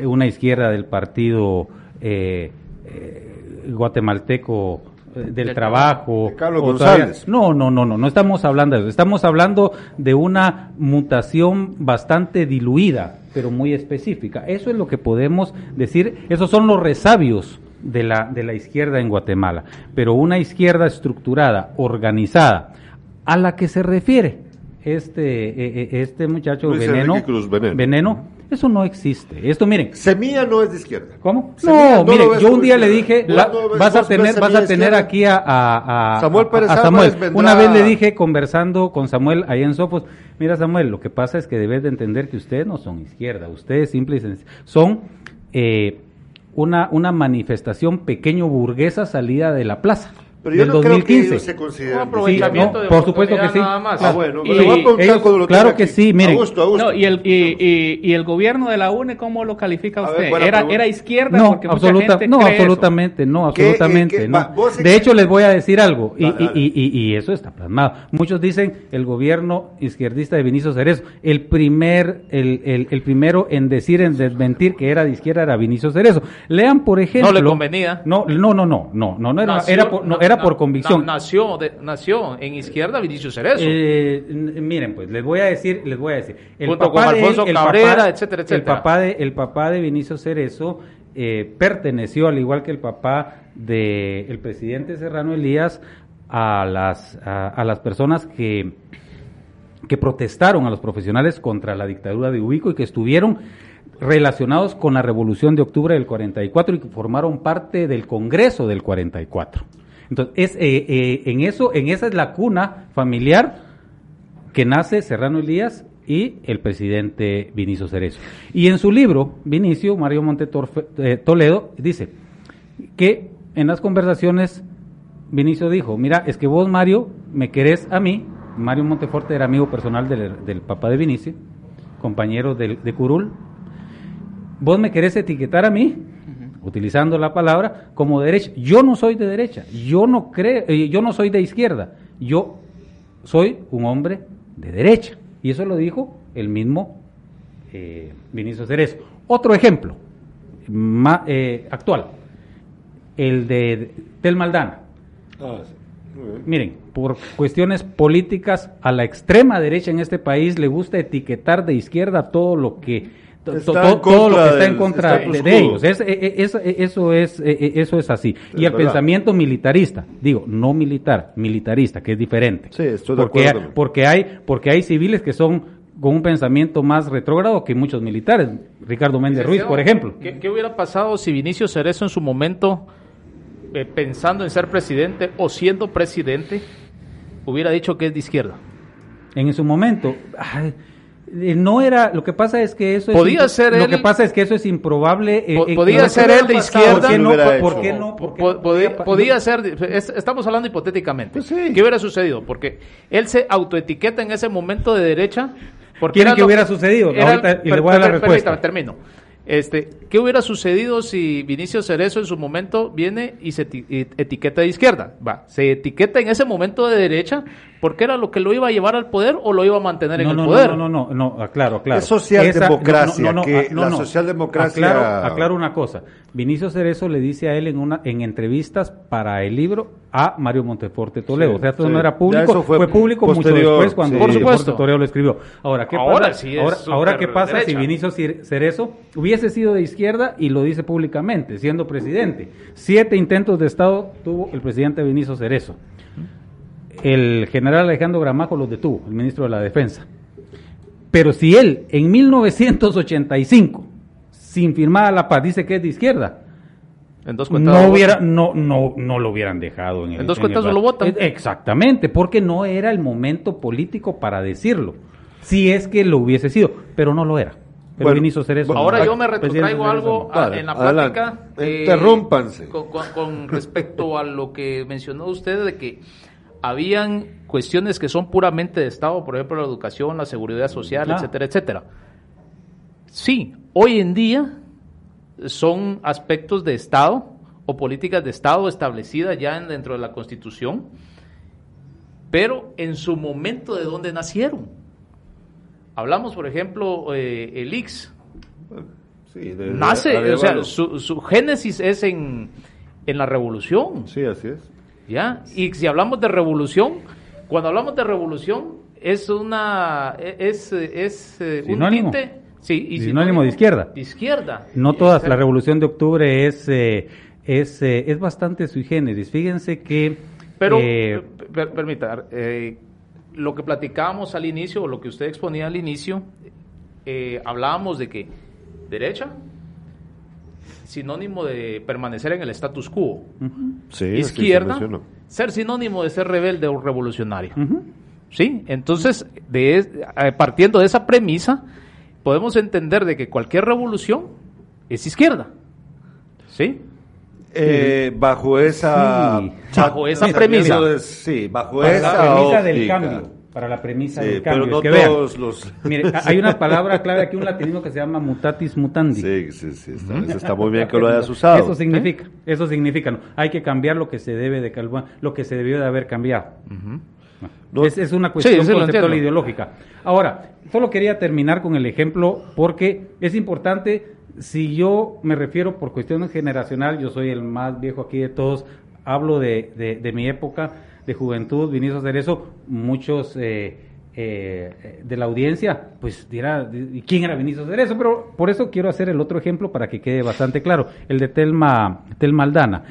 de una izquierda del partido eh, eh, guatemalteco eh, del, trabajo. De Carlos González. no, no, no, no, no estamos hablando de eso. Estamos hablando de una mutación bastante diluida, pero muy específica. Eso es lo que podemos decir. Esos son los resabios de la, de la izquierda en Guatemala. Pero una izquierda estructurada, organizada, a la que se refiere este, eh, eh, este muchacho Luis veneno, Cruz Veneno. eso no existe. Esto, miren, Semilla no es de izquierda. ¿Cómo? Semilla, No, no mire, yo un día le dije, Vos la- no ves- vas a tener, vas a tener aquí a, a- a- Samuel Pérez a vendrá- Una vez le dije conversando con Samuel ahí en Sopos, mira Samuel, lo que pasa es que debes de entender que ustedes no son izquierda, ustedes simple y sencillo- son eh, una, una manifestación pequeño burguesa salida de la plaza. Pero yo del no creo que 2015. se. Un aprovechamiento no, de por supuesto que sí. nada más. Ah, Claro. bueno, Y- me lo voy a preguntar ellos- cuando lo claro tenga que aquí. sí, miren. Augusto, Augusto. No, y el, y, y- y el gobierno de la UNE, ¿cómo lo califica ver, usted? ¿Era. ¿Era izquierda? No, Porque mucha absoluta, gente no cree eso. absolutamente, no, ¿Qué, absolutamente, qué? no. Vos De hecho, les voy a decir algo, y, Dale, dale. y- y- y eso está plasmado. Muchos dicen el gobierno izquierdista de Vinicio Cerezo. El primer, el, el- el primero en decir, en desmentir que era de izquierda era Vinicio Cerezo. Lean, por ejemplo. No le convenía. No, no, no, no, no, no, no era, era, era era por convicción. nació, nació en izquierda Vinicio Cerezo. Eh, miren, pues les voy a decir, les voy a decir. El Junto con Alfonso Cabrera, etcétera, etcétera. El papá de, el papá de Vinicio Cerezo eh, perteneció, al igual que el papá del el presidente Serrano Elías, a las, a, las personas que, que protestaron a los profesionales contra la dictadura de Ubico y que estuvieron relacionados con la revolución de octubre del 44 y que formaron parte del Congreso del 44. Entonces, es, eh, eh, en, eso, en esa es la cuna familiar que nace Serrano Elías y el presidente Vinicio Cerezo. Y en su libro, Vinicio, Mario Monte eh, Toledo, dice que en las conversaciones Vinicio dijo, mira, es que vos, Mario, me querés a mí. Mario Monteforte era amigo personal del, papá de Vinicio, compañero de, de Curul. Vos me querés etiquetar a mí, utilizando la palabra, como derecha. Yo no soy de derecha, yo no, creo, eh, yo no soy de izquierda, yo soy un hombre de derecha. Y eso lo dijo el mismo eh, Vinicio Cerezo. Otro ejemplo eh, actual, el de Tel Maldana. Ah, Miren, por cuestiones políticas, a la extrema derecha en este país le gusta etiquetar de izquierda todo lo que todo lo que está en contra de, ellos. Es, es, eso, es, eso es así. y el pensamiento militarista, digo, no militar, militarista, que es diferente. Sí, estoy de porque, acuerdo. Porque hay, porque hay civiles que son con un pensamiento más retrógrado que muchos militares. Ricardo Méndez Ruiz, por ejemplo. ¿qué, hubiera pasado si Vinicio Cerezo en su momento eh, pensando en ser presidente o siendo presidente, hubiera dicho que es de izquierda. En su momento, no era, lo que pasa es que eso podía ser lo que pasa es que eso es improbable. Eh, podía ser él de izquierda. ¿Por qué no? podía, ser, estamos hablando hipotéticamente. Pues ¿Qué hubiera sucedido? Porque él se autoetiqueta en ese momento de derecha. Porque ¿Quieren que hubiera sucedido? y le voy a dar la respuesta. termino. Este, ¿Qué hubiera sucedido si Vinicio Cerezo en su momento viene y se etiqueta de izquierda? Va, se etiqueta en ese momento de derecha porque era lo que lo iba a llevar al poder o lo iba a mantener en el poder. No, no, no, no, aclaro, claro. Es socialdemocracia, que la socialdemocracia... Aclaro, una cosa. Vinicio Cerezo le dice a él en una en entrevistas para el libro a Mario Monteforte Toledo. o sea, esto no era público, fue, público mucho después cuando supuesto. Toledo lo escribió. Ahora, ¿qué ahora pasa? ahora, ahora ¿qué pasa si Vinicio Cerezo hubiese sido de izquierda y lo dice públicamente, siendo presidente? Siete intentos de Estado tuvo el presidente Vinicio Cerezo el general Alejandro Gramajo los detuvo, el ministro de la Defensa. Pero si él en 1985, sin firmar la paz, dice que es de izquierda, en dos no hubiera, no, no, no lo hubieran dejado en el. En dos cuentas lo votan. Exactamente, porque no era el momento político para decirlo. Si es que lo hubiese sido, pero no lo era. Pero hacer eso. ahora yo me retrotraigo algo en la plática. Eh, Interrúmpanse. Con, con respecto a lo que mencionó usted de que habían cuestiones que son puramente de Estado, por ejemplo, la educación, la seguridad social, etcétera, etcétera. Sí, hoy en día son aspectos de Estado o políticas de Estado establecidas ya dentro de la Constitución, pero en su momento de dónde nacieron. Hablamos, por ejemplo, eh, el IX. Nace, o sea, su, su, génesis es en, en la revolución. Sí, así es. ¿Ya? Y si hablamos de revolución, cuando hablamos de revolución, es una, es, es, eh, un sí, y sinónimo, de izquierda. De izquierda. No todas, la revolución de octubre es, eh, es, eh, es bastante sui generis. Fíjense que... Pero, permita, lo que platicábamos al inicio, o lo que usted exponía al inicio, hablábamos de que derecha, sinónimo de permanecer en el status quo. Izquierda, ser sinónimo de ser rebelde o revolucionario. ¿Sí? Entonces, de, eh, partiendo de esa premisa, podemos entender de que cualquier revolución es izquierda. ¿Sí? Eh, bajo esa bajo esa premisa sí bajo esa premisa del cambio para la premisa del cambio. Pero no todos los... Mire, hay una palabra clave aquí, un latinismo que se llama mutatis mutandi. Sí, sí, sí, está, muy bien que lo hayas usado. Eso significa, eso significa, no, hay que cambiar lo que se debe de lo que se debió de haber cambiado. es, una cuestión conceptual ideológica. Ahora, solo quería terminar con el ejemplo porque es importante, si yo me refiero por cuestión generacional, yo soy el más viejo aquí de todos, hablo de, de, de mi época de juventud, Vinicius Cerezo, muchos eh, eh, de la audiencia, pues dirá, ¿y ¿quién era Vinicius Cerezo? Pero por eso quiero hacer el otro ejemplo para que quede bastante claro, el de Telma, Telma Aldana.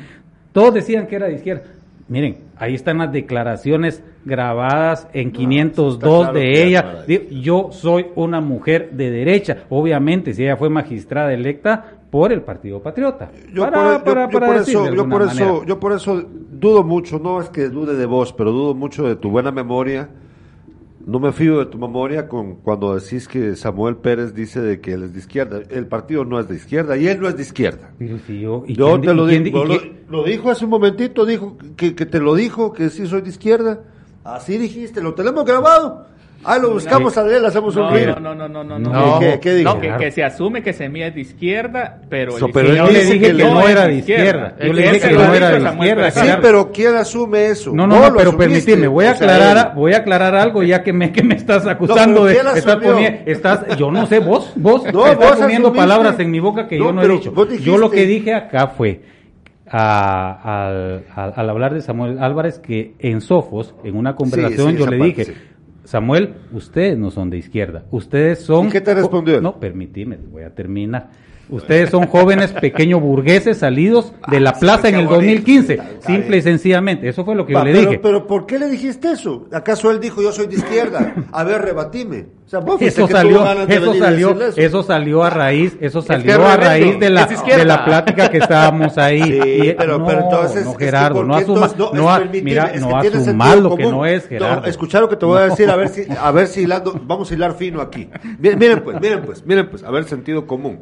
Todos decían que era de izquierda. Miren, ahí están las declaraciones grabadas en 502 claro que de ella. Yo soy una mujer de derecha. Obviamente, si ella fue magistrada electa por el Partido Patriota. Yo por, eso, yo por eso, yo por eso dudo mucho, no es que dude de vos, pero dudo mucho de tu buena memoria. No me fío de tu memoria con cuando decís que Samuel Pérez dice de que él es de izquierda. El partido no es de izquierda y él no es de izquierda. Yo, ¿y Yo quién te lo digo, di- lo, lo dijo hace un momentito, dijo que, que te lo dijo, que sí soy de izquierda. Así dijiste, lo tenemos grabado. Ahí lo buscamos a él, hacemos un No, río. no, no, no, no, no. No. ¿Qué- qué dijo? No, que, que se asume que Semilla es de izquierda, pero... So, pero él yo le dice dije que no era de izquierda. Yo le dije que no era de izquierda. Sí, pero ¿quién asume eso? No, no, no, pero permitime, voy a O sea, aclarar, voy a aclarar algo ya que me, que me estás acusando de, ¿quién estás poniendo, estás, yo no sé, vos, vos, No, estás vos poniendo asumiste. palabras en mi boca que No, yo no he dicho. Yo lo que dije acá fue, a- al, al- al hablar de Samuel Álvarez, que en Sofos, en una conversación, sí, yo esa le parte, dije, sí. Samuel, ustedes no son de izquierda, ustedes son... ¿Y qué te respondió? No, permitime, voy a terminar. Ustedes son jóvenes pequeños burgueses salidos de la Ah, plaza en el qué bonito. 2015, Está- está simple y sencillamente. Eso fue lo que Va, yo le pero, dije. pero ¿por qué le dijiste eso? ¿Acaso él dijo yo soy de izquierda? A ver, rebatime. O sea, vos Eso que salió, eso salió, eso. eso salió a raíz, eso salió es a raíz de la, de la plática que estábamos ahí. Sí, Y- pero, no, pero entonces, no Gerardo, ¿por no asuma, no, no, permitir? mira, no lo que no es Gerardo. escuchar lo que te voy a decir, a ver si, a ver si hilando, vamos a hilar fino aquí. Miren, miren pues, miren pues, miren pues, a ver sentido común.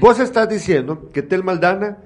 Vos estás diciendo que Tel Maldana,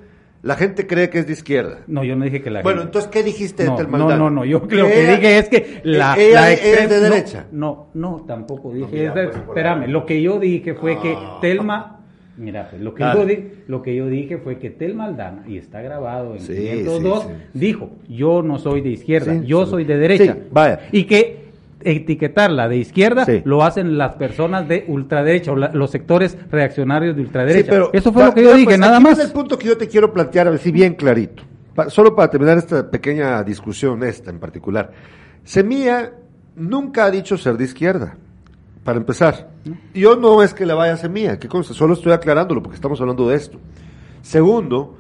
la gente cree que es de izquierda. No, yo no dije que la Bueno, gente- entonces, ¿qué dijiste de no, Tel no, Maldana? no, no, yo Que lo que ella- dije es que la, ella la es de no, derecha. No, no, tampoco dije. mira, es de- pues, espérame, ahí. lo que yo dije fue que Ah. Telma, mira, pues, lo que yo di- lo que yo dije fue que Telma Aldana y está grabado en Sí, 502 sí, sí. dijo, yo no soy de izquierda, Sí, yo sí. soy de derecha. Sí, vaya. Y que etiquetarla de izquierda Sí. lo hacen las personas de ultraderecha o la- los sectores reaccionarios de Sí, ultraderecha. pero Eso fue va- lo que yo dije, pues, nada más. viene el punto que yo te quiero plantear, a ver si bien clarito. Pa- solo para terminar esta pequeña discusión, esta en particular. Semilla nunca ha dicho ser de izquierda, para empezar. Yo no es que le vaya a Semilla, que consta, solo estoy aclarándolo porque estamos hablando de esto. Segundo,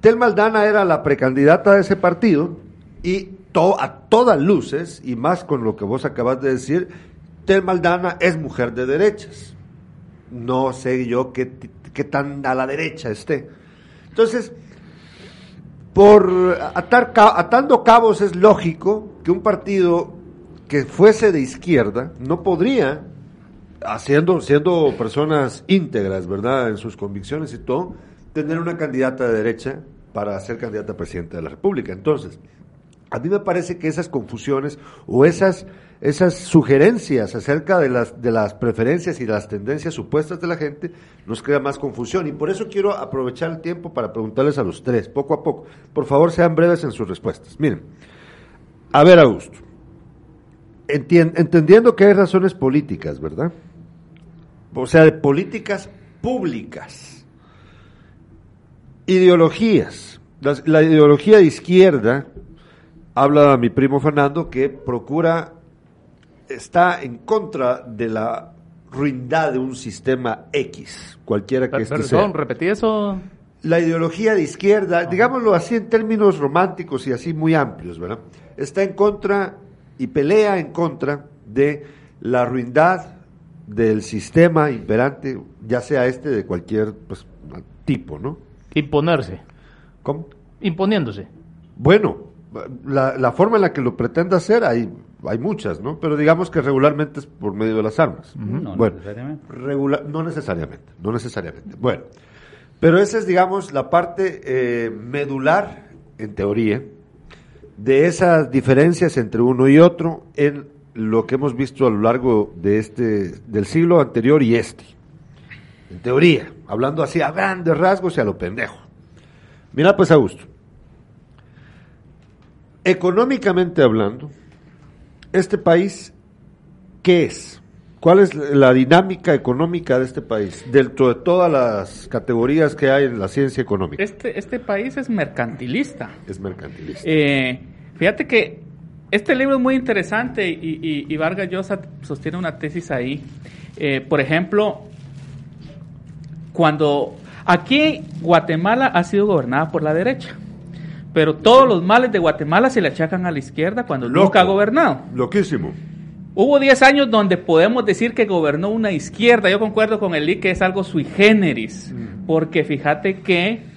Tel Maldana era la precandidata de ese partido y a todas luces, y más con lo que vos acabas de decir, Tel Maldana es mujer de derechas. No sé yo qué, tan a la derecha esté. Entonces, por atar, atando cabos es lógico que un partido que fuese de izquierda no podría, haciendo, siendo personas íntegras, ¿verdad?, en sus convicciones y todo, tener una candidata de derecha para ser candidata a presidente de la República. Entonces, a mí me parece que esas confusiones o esas, esas sugerencias acerca de las, de las preferencias y las tendencias supuestas de la gente nos crea más confusión. Y por eso quiero aprovechar el tiempo para preguntarles a los tres, poco a poco. Por favor, sean breves en sus respuestas. Miren, a ver, Augusto. Entendiendo que hay razones políticas, ¿verdad? O sea, de políticas públicas. Ideologías. La ideología de izquierda, habla mi primo Fernando, que procura, está en contra de la ruindad de un sistema X, cualquiera que este Perdón, sea. repetí eso. La ideología de izquierda, digámoslo así en términos románticos y así muy amplios, ¿verdad? Está en contra y pelea en contra de la ruindad del sistema imperante, ya sea este de cualquier pues, tipo, ¿no? Imponerse. ¿Cómo? Imponiéndose. Bueno, la, la forma en la que lo pretende hacer hay, hay muchas, ¿no? Pero digamos que regularmente es por medio de las armas. No bueno, necesariamente. regular, no necesariamente, no necesariamente. Bueno, pero esa es, digamos, la parte eh, medular, en teoría, de esas diferencias entre uno y otro en lo que hemos visto a lo largo de este, del siglo anterior y este. En teoría, hablando así a grandes rasgos y a lo pendejo. Mira pues, Augusto. Económicamente hablando, este país, ¿qué es? ¿Cuál es la dinámica económica de este país, dentro de todas las categorías que hay en la ciencia económica? Este, este país es mercantilista. Es mercantilista. Eh, fíjate que este libro es muy interesante y, y, Vargas Llosa sostiene una tesis ahí. Eh, por ejemplo, cuando aquí Guatemala ha sido gobernada por la derecha, pero todos los males de Guatemala se le achacan a la izquierda cuando nunca ha gobernado. Loquísimo. Hubo 10 años donde podemos decir que gobernó una izquierda. Yo concuerdo con el que es algo sui generis, mm. porque fíjate que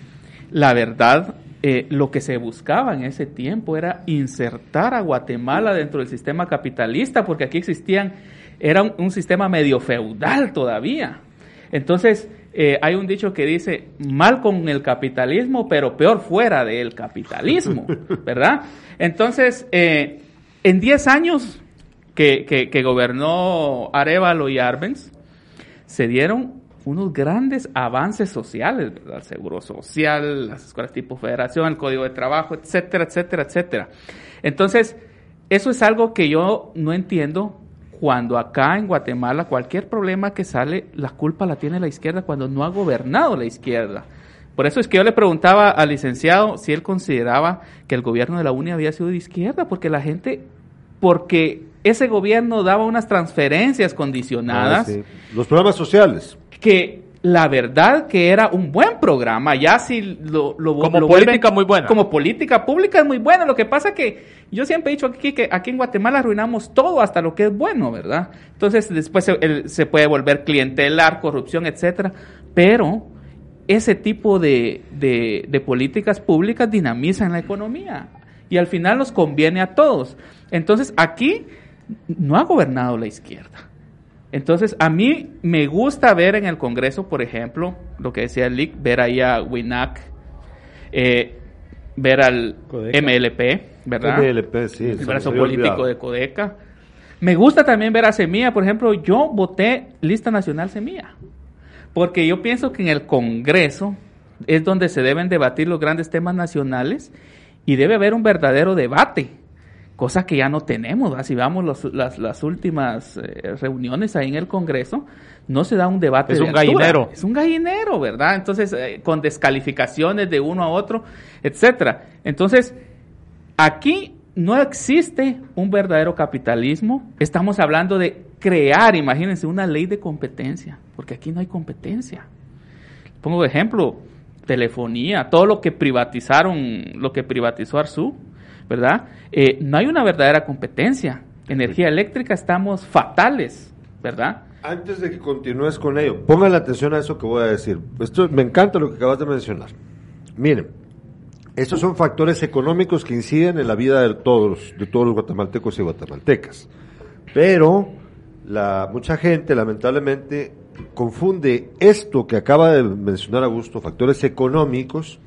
la verdad, eh, lo que se buscaba en ese tiempo era insertar a Guatemala dentro del sistema capitalista, porque aquí existían, era un, sistema medio feudal todavía. Entonces, eh, hay un dicho que dice, mal con el capitalismo, pero peor fuera del capitalismo, ¿verdad? Entonces, eh, en 10 años que, que, gobernó Arevalo y Arbenz, se dieron unos grandes avances sociales, ¿verdad? El seguro social, las escuelas tipo federación, el código de trabajo, etcétera, etcétera, etcétera. Entonces, eso es algo que yo no entiendo cuando acá en Guatemala cualquier problema que sale, la culpa la tiene la izquierda cuando no ha gobernado la izquierda. Por eso es que yo le preguntaba al licenciado si él consideraba que el gobierno de la UNI había sido de izquierda, porque la gente, porque ese gobierno daba unas transferencias condicionadas. Ah, Los programas sociales. Que la verdad que era un buen programa, ya si lo, lo Como política muy buena. Como política pública es muy buena. Lo que pasa que yo siempre he dicho aquí que aquí en Guatemala arruinamos todo hasta lo que es bueno, ¿verdad? Entonces después se, se puede volver clientelar, corrupción, etcétera. Pero ese tipo de, de, de políticas públicas dinamizan la economía y al final nos conviene a todos. Entonces aquí no ha gobernado la izquierda. Entonces, a mí me gusta ver en el Congreso, por ejemplo, lo que decía el LIC, ver ahí a WINAC, eh, ver al MLP, ¿verdad? MLP, sí. El brazo político de Codeca. Me gusta también ver a Semilla, por ejemplo, yo voté Lista Nacional Semilla, porque yo pienso que en el Congreso es donde se deben debatir los grandes temas nacionales y debe haber un verdadero debate cosa que ya no tenemos. Si vamos las, las, últimas eh, reuniones ahí en el Congreso, no se da un debate. Es un gallinero. Es un gallinero, ¿verdad? Entonces, eh, con descalificaciones de uno a otro, etcétera. Entonces, aquí no existe un verdadero capitalismo. Estamos hablando de crear, imagínense, una ley de competencia, porque aquí no hay competencia. Pongo de ejemplo, telefonía, todo lo que privatizaron, lo que privatizó Arzu, ¿verdad? Eh, no hay una verdadera competencia. Energía eléctrica estamos fatales, ¿verdad? Antes de que continúes con ello, pongan la atención a eso que voy a decir. Esto me encanta lo que acabas de mencionar. Miren, estos son factores económicos que inciden en la vida de todos, de todos los guatemaltecos y guatemaltecas. Pero la mucha gente, lamentablemente, confunde esto que acaba de mencionar Augusto, factores económicos,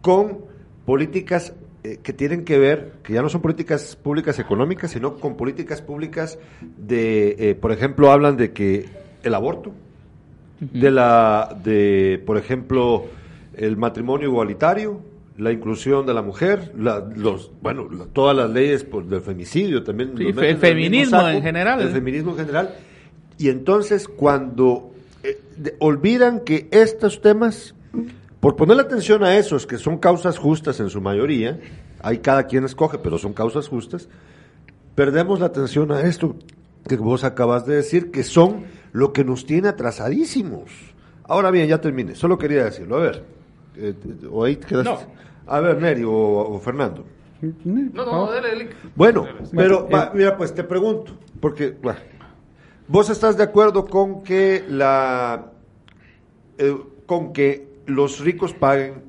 con políticas eh, que tienen que ver, que ya no son políticas públicas económicas, sino con políticas públicas de, eh, por ejemplo, hablan de que el aborto, de la, de, por ejemplo, el matrimonio igualitario, la inclusión de la mujer, los, bueno, todas las leyes por, del femicidio también. el feminismo en general. El feminismo en general. Y entonces cuando eh, olvidan que estos temas por poner atención a esos que son causas justas en su mayoría, hay cada quien escoge, pero son causas justas, perdemos la atención a esto que vos acabas de decir, que son lo que nos tiene atrasadísimos. Ahora bien, ya terminé, solo quería decirlo. A ver, eh, o ahí quedaste. A ver, Neri o, Fernando. No, no, dale, dale. Bueno, pero mira, pues te pregunto, porque vos estás de acuerdo con que la eh, con que los ricos paguen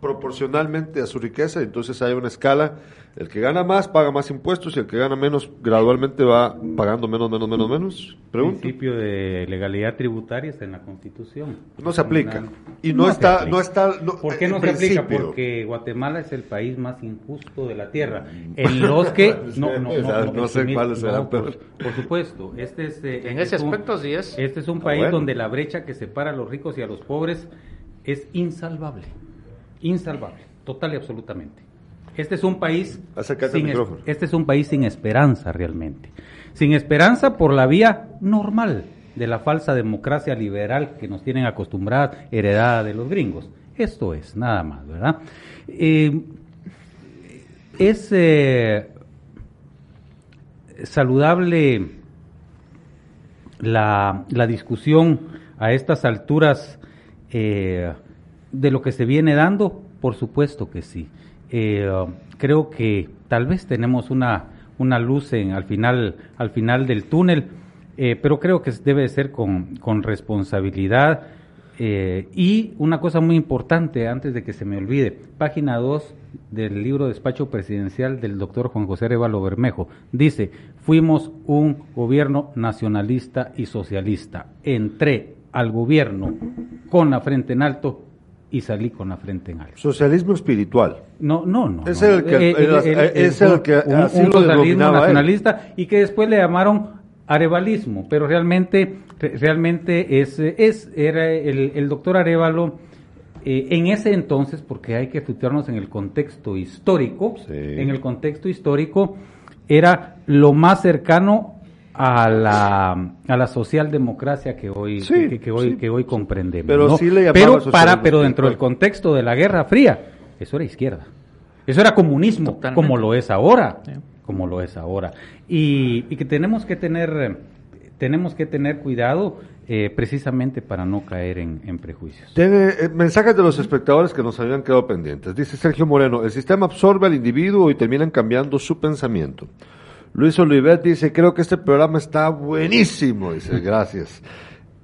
proporcionalmente a su riqueza, entonces hay una escala el que gana más paga más impuestos y el que gana menos gradualmente va pagando menos, menos, menos, menos. El principio de legalidad tributaria está en la Constitución. No se aplica. Y no, está, no está. ¿Por qué no se aplica? Porque Guatemala es el país más injusto de la tierra. En los que no, no, no, no sé cuáles serán, pero por, supuesto, este es eh, en ese aspecto sí es. Este es un país ah, donde la brecha que separa a los ricos y a los pobres es insalvable, insalvable, total y absolutamente. Este es un país sin micrófono. este es un país sin esperanza realmente. Sin esperanza por la vía normal de la falsa democracia liberal que nos tienen acostumbradas, heredada de los gringos. Esto es, nada más, ¿verdad? Eh, es eh, saludable la, la discusión a estas alturas eh, de lo que se viene dando? Por supuesto que sí. Eh, creo que tal vez tenemos una, una luz en, al, final, al final del túnel, eh, pero creo que debe de ser con, con responsabilidad. Eh, y una cosa muy importante, antes de que se me olvide, página 2 del libro Despacho Presidencial del doctor Juan José Arevalo Bermejo, dice, fuimos un gobierno nacionalista y socialista. Entré al gobierno con la frente en alto y salí con la frente en alto. Socialismo espiritual. No, no, no. Es el que- el- es el que un, así un lo socialismo nacionalista y que después le llamaron arevalismo, pero realmente, re- realmente es, es era el, el doctor Arevalo eh, en ese entonces, porque hay que situarnos en el contexto histórico, Sí. en el contexto histórico era lo más cercano a la, a la socialdemocracia que hoy, Sí, que, que hoy, sí. que hoy comprendemos. Pero ¿no? sí le llamaba pero, socialismo para, pero dentro del contexto de la Guerra Fría, eso era izquierda. Eso era comunismo, Totalmente. como lo es ahora. Como lo es ahora. Y, y que tenemos que tener, tenemos que tener cuidado eh, precisamente para no caer en, en prejuicios. Tiene eh, mensajes de los espectadores que nos habían quedado pendientes. Dice Sergio Moreno, el sistema absorbe al individuo y terminan cambiando su pensamiento. Luis Olivet dice, creo que este programa está buenísimo. Dice, gracias.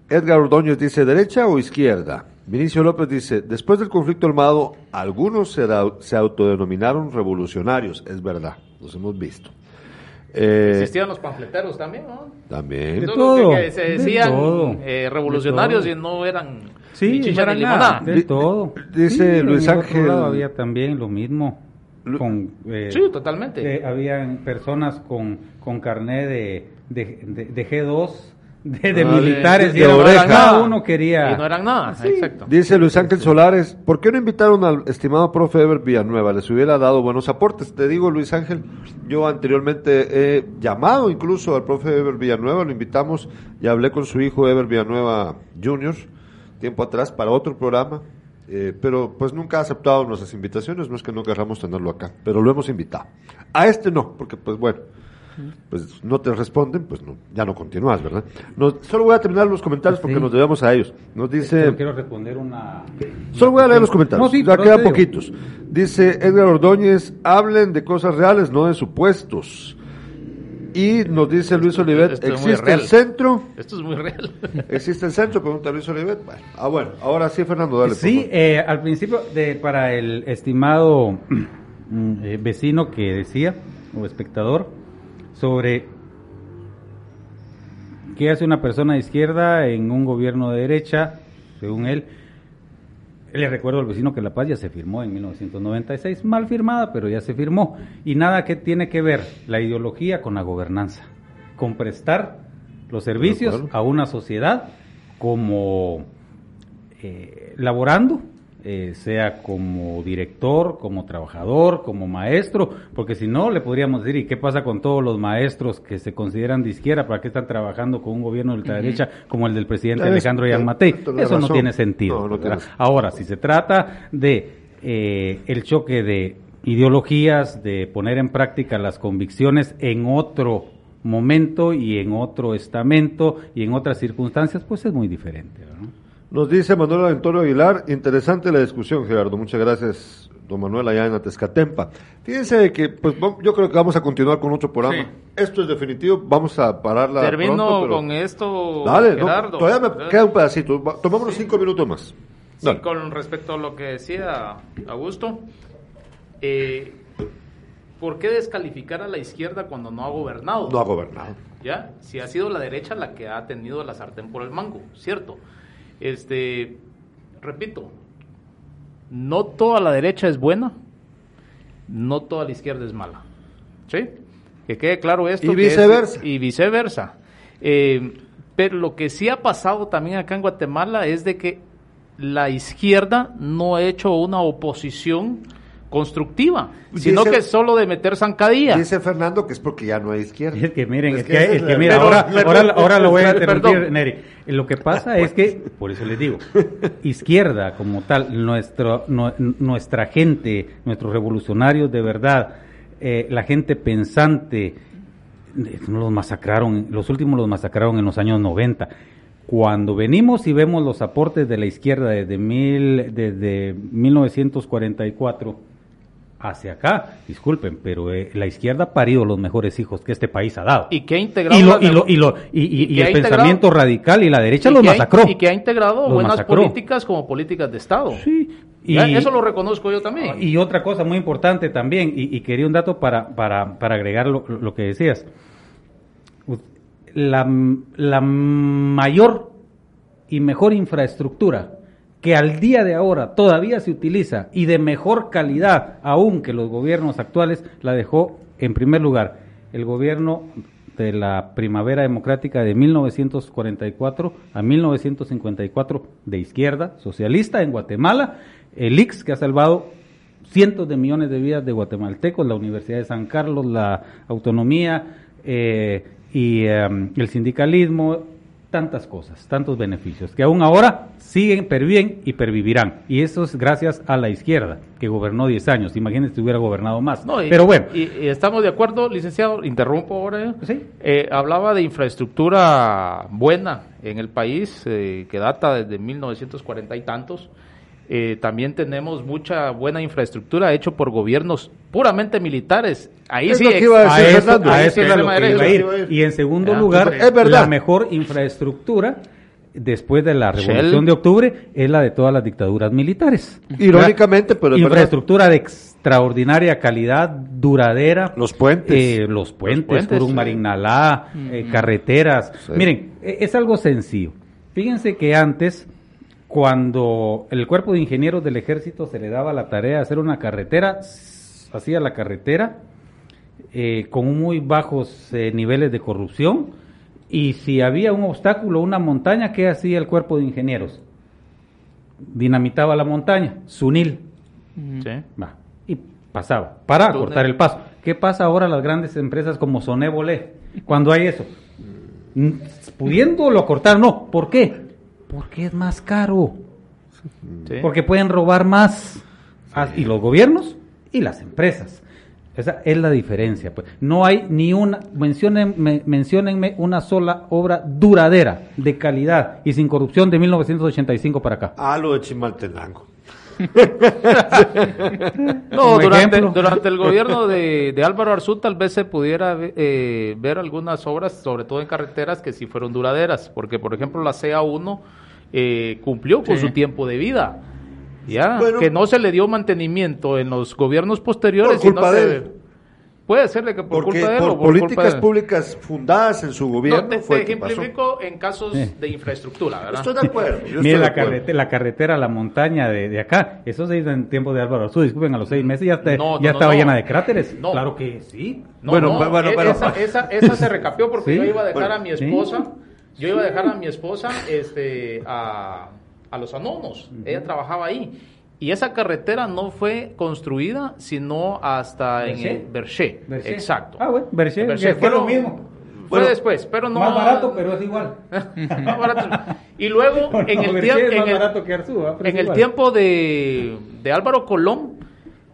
Edgar Ordóñez dice, ¿derecha o izquierda? Vinicio López dice, después del conflicto armado, algunos se, da- se autodenominaron revolucionarios. Es verdad, los hemos visto. Eh, Existían los panfleteros también, ¿no? también. De todo, que se de decían todo, eh, revolucionarios de y no eran Sí, ni no chicha era ni nada, de todo. dice Luis Ángel- había también lo mismo. Con, eh, Sí, totalmente. eh, habían personas con, con carné de, de, de, de G2, de, de Ah, militares, de- y de era- oreja. cada uno quería... Y no eran nada, exacto. Dice Luis Ángel Solares, ¿por qué no invitaron al estimado profe Ever Villanueva? Les hubiera dado buenos aportes. Te digo, Luis Ángel, yo anteriormente he llamado incluso al profe Ever Villanueva, lo invitamos y hablé con su hijo Ever Villanueva Jr. tiempo atrás para otro programa, eh, pero pues nunca ha aceptado nuestras invitaciones, no es que no querramos tenerlo acá, pero lo hemos invitado. A este no, porque pues bueno, pues no te responden, pues no, ya no continúas, ¿verdad? Nos- solo voy a terminar los comentarios porque Sí. nos debemos a ellos. Nos dice... Pero quiero responder una... Solo voy a leer los comentarios. No, sí, ya quedan poquitos. Dice Edgar Ordóñez, hablen de cosas reales, no de supuestos. Y nos dice Luis Olivet, esto ¿existe el centro? Esto es muy real. ¿Existe el centro? Pregunta Luis Olivet. Bueno, ah, bueno, ahora sí, Fernando, dale. Sí, eh, al principio, de, para el estimado mm, eh, vecino que decía, o espectador, sobre qué hace una persona de izquierda en un gobierno de derecha, según él. Le recuerdo al vecino que la paz ya se firmó en 1996, mal firmada, pero ya se firmó. Y nada que tiene que ver la ideología con la gobernanza, con prestar los servicios a una sociedad como eh, laborando, eh, sea como director, como trabajador, como maestro, porque si no le podríamos decir, ¿y qué pasa con todos los maestros que se consideran de izquierda? ¿Para qué están trabajando con un gobierno de ultraderecha como el del presidente Es- Alejandro Yanmatei? Eso no tiene sentido. No, Ahora, si se trata de eh, el choque de ideologías, de poner en práctica las convicciones en otro momento y en otro estamento y en otras circunstancias, pues es muy diferente. ¿No? Nos dice Manuel Antonio Aguilar, interesante la discusión, Gerardo. Muchas gracias, don Manuel, allá en Atezcatempa. Fíjense que, pues yo creo que vamos a continuar con otro programa. Sí. Esto es definitivo, vamos a pararla. Termino pronto, pero- con esto, Dale, no, Gerardo. todavía me queda un pedacito. Tomémonos cinco minutos más. Sí, con respecto a lo que decía Augusto, eh, ¿por qué descalificar a la izquierda cuando no ha gobernado? No ha gobernado. ¿Ya? Si ha sido la derecha la que ha tenido la sartén por el mango, ¿cierto? Este, repito, no toda la derecha es buena, no toda la izquierda es mala. ¿Sí? Que quede claro esto. Y que es- viceversa. y viceversa. Eh, pero lo que sí ha pasado también acá en Guatemala es de que la izquierda no ha hecho una oposición constructiva, sino Dice- que solo de meter zancadilla. Dice Fernando que es porque ya no hay izquierda. Es que miren, Es es, que que, esa es es que la- mira, Pero- ahora, pero- ahora, ahora lo voy a interrumpir, Neri. Lo que pasa es que, por eso les digo, izquierda como tal, nuestro, no- nuestra gente, nuestros revolucionarios de verdad, eh, la gente pensante, no los masacraron, los últimos los masacraron en los años 90. Cuando venimos y vemos los aportes de la izquierda desde, mil, desde 1944 hacia acá, disculpen, pero eh, la izquierda ha parido los mejores hijos que este país ha dado. Y que ha integrado Y, lo- y, lo- lo- el pensamiento radical y la derecha los ha- masacró. y que ha integrado Los buenas masacró. políticas como políticas de Estado. Sí. Y- eso lo reconozco yo también. Y otra cosa muy importante también, y, quería un dato para, para, para agregar lo, lo que decías. La, la mayor y mejor infraestructura que al día de ahora todavía se utiliza y de mejor calidad aún que los gobiernos actuales, la dejó en primer lugar el gobierno de la primavera democrática de 1944 a 1954 de izquierda, socialista en Guatemala, el IX que ha salvado cientos de millones de vidas de guatemaltecos, la Universidad de San Carlos, la autonomía eh, y eh, el sindicalismo, tantas cosas, tantos beneficios, que aún ahora siguen, perviven y pervivirán. Y eso es gracias a la izquierda, que gobernó 10 años. Imagínense si hubiera gobernado más. No, y- Pero bueno, Y, y estamos de acuerdo, licenciado, interrumpo ahora. Sí. Eh, hablaba de infraestructura buena en el país, eh, que data desde 1940 y tantos. Eh, también tenemos mucha buena infraestructura hecho por gobiernos puramente militares. Ahí Es sí, lo que iba a a decir eso, a eso lo que iba a derecha. ir. Y en segundo Ya, lugar, es verdad. la mejor infraestructura después de la Shell. Revolución de Octubre es la de todas las dictaduras militares. Irónicamente, pero es verdad. infraestructura de extraordinaria calidad, duradera. Los puentes. Eh, los puentes, puentes, Curún sí. Marinalá, eh, carreteras. Sí. Miren, e- es algo sencillo. Fíjense que antes, cuando el cuerpo de ingenieros del ejército se le daba la tarea de hacer una carretera, hacía la carretera eh, con muy bajos eh, niveles de corrupción. Y si había un obstáculo, una montaña, ¿qué hacía el cuerpo de ingenieros? Dinamitaba la montaña, Sunil. Sí. Va, y pasaba, para Túnel. cortar el paso. ¿Qué pasa ahora a las grandes empresas como Sonébolé cuando hay eso? Mm, Pudiéndolo cortar, no. ¿Por qué? Porque es más caro. Sí. Porque pueden robar más. Ah, Y los gobiernos y las empresas. Esa es la diferencia. Pues. No hay ni una, menciónenme, menciónenme una sola obra duradera, de calidad y sin corrupción de 1985 para acá. Ah, lo de Chimaltenango. No, durante, durante el gobierno de, de Álvaro Arzú tal vez se pudiera eh, ver algunas obras, sobre todo en carreteras, que sí fueron duraderas, porque por ejemplo la CA1 eh, cumplió con Sí. su tiempo de vida, ya Bueno. que no se le dio mantenimiento en los gobiernos posteriores. Por y no culpa se- de él. Puede ser de que por Porque culpa de él por, o por culpa políticas de- públicas fundadas en su gobierno No, te, fue te que pasó. ejemplifico en casos Sí. de infraestructura, ¿verdad? Estoy de acuerdo. yo Mire estoy de la, acuerdo. carrete- la carretera, la montaña de, de acá. Eso se hizo en tiempo de Álvaro Arzú. Disculpen, a los seis meses ya, No, no, ya no, estaba no. llena de cráteres. No. Claro que sí. No, Bueno, no, bueno, bueno, e- bueno. esa, esa, esa se recapió porque Sí. yo iba a dejar Bueno, a mi sí. esposa, yo iba a dejar a mi esposa este, a, a los anonos, ella trabajaba ahí. Y esa carretera no fue construida sino hasta en ¿Berché? el Berché. Berché. Exacto. Ah, bueno, Berché, Berché fue lo mismo. Fue Bueno, después, pero no. Más barato, pero es igual. Más barato. Y luego, No, en el, Berché tiemp- es en el- tiempo de, de Álvaro Colón,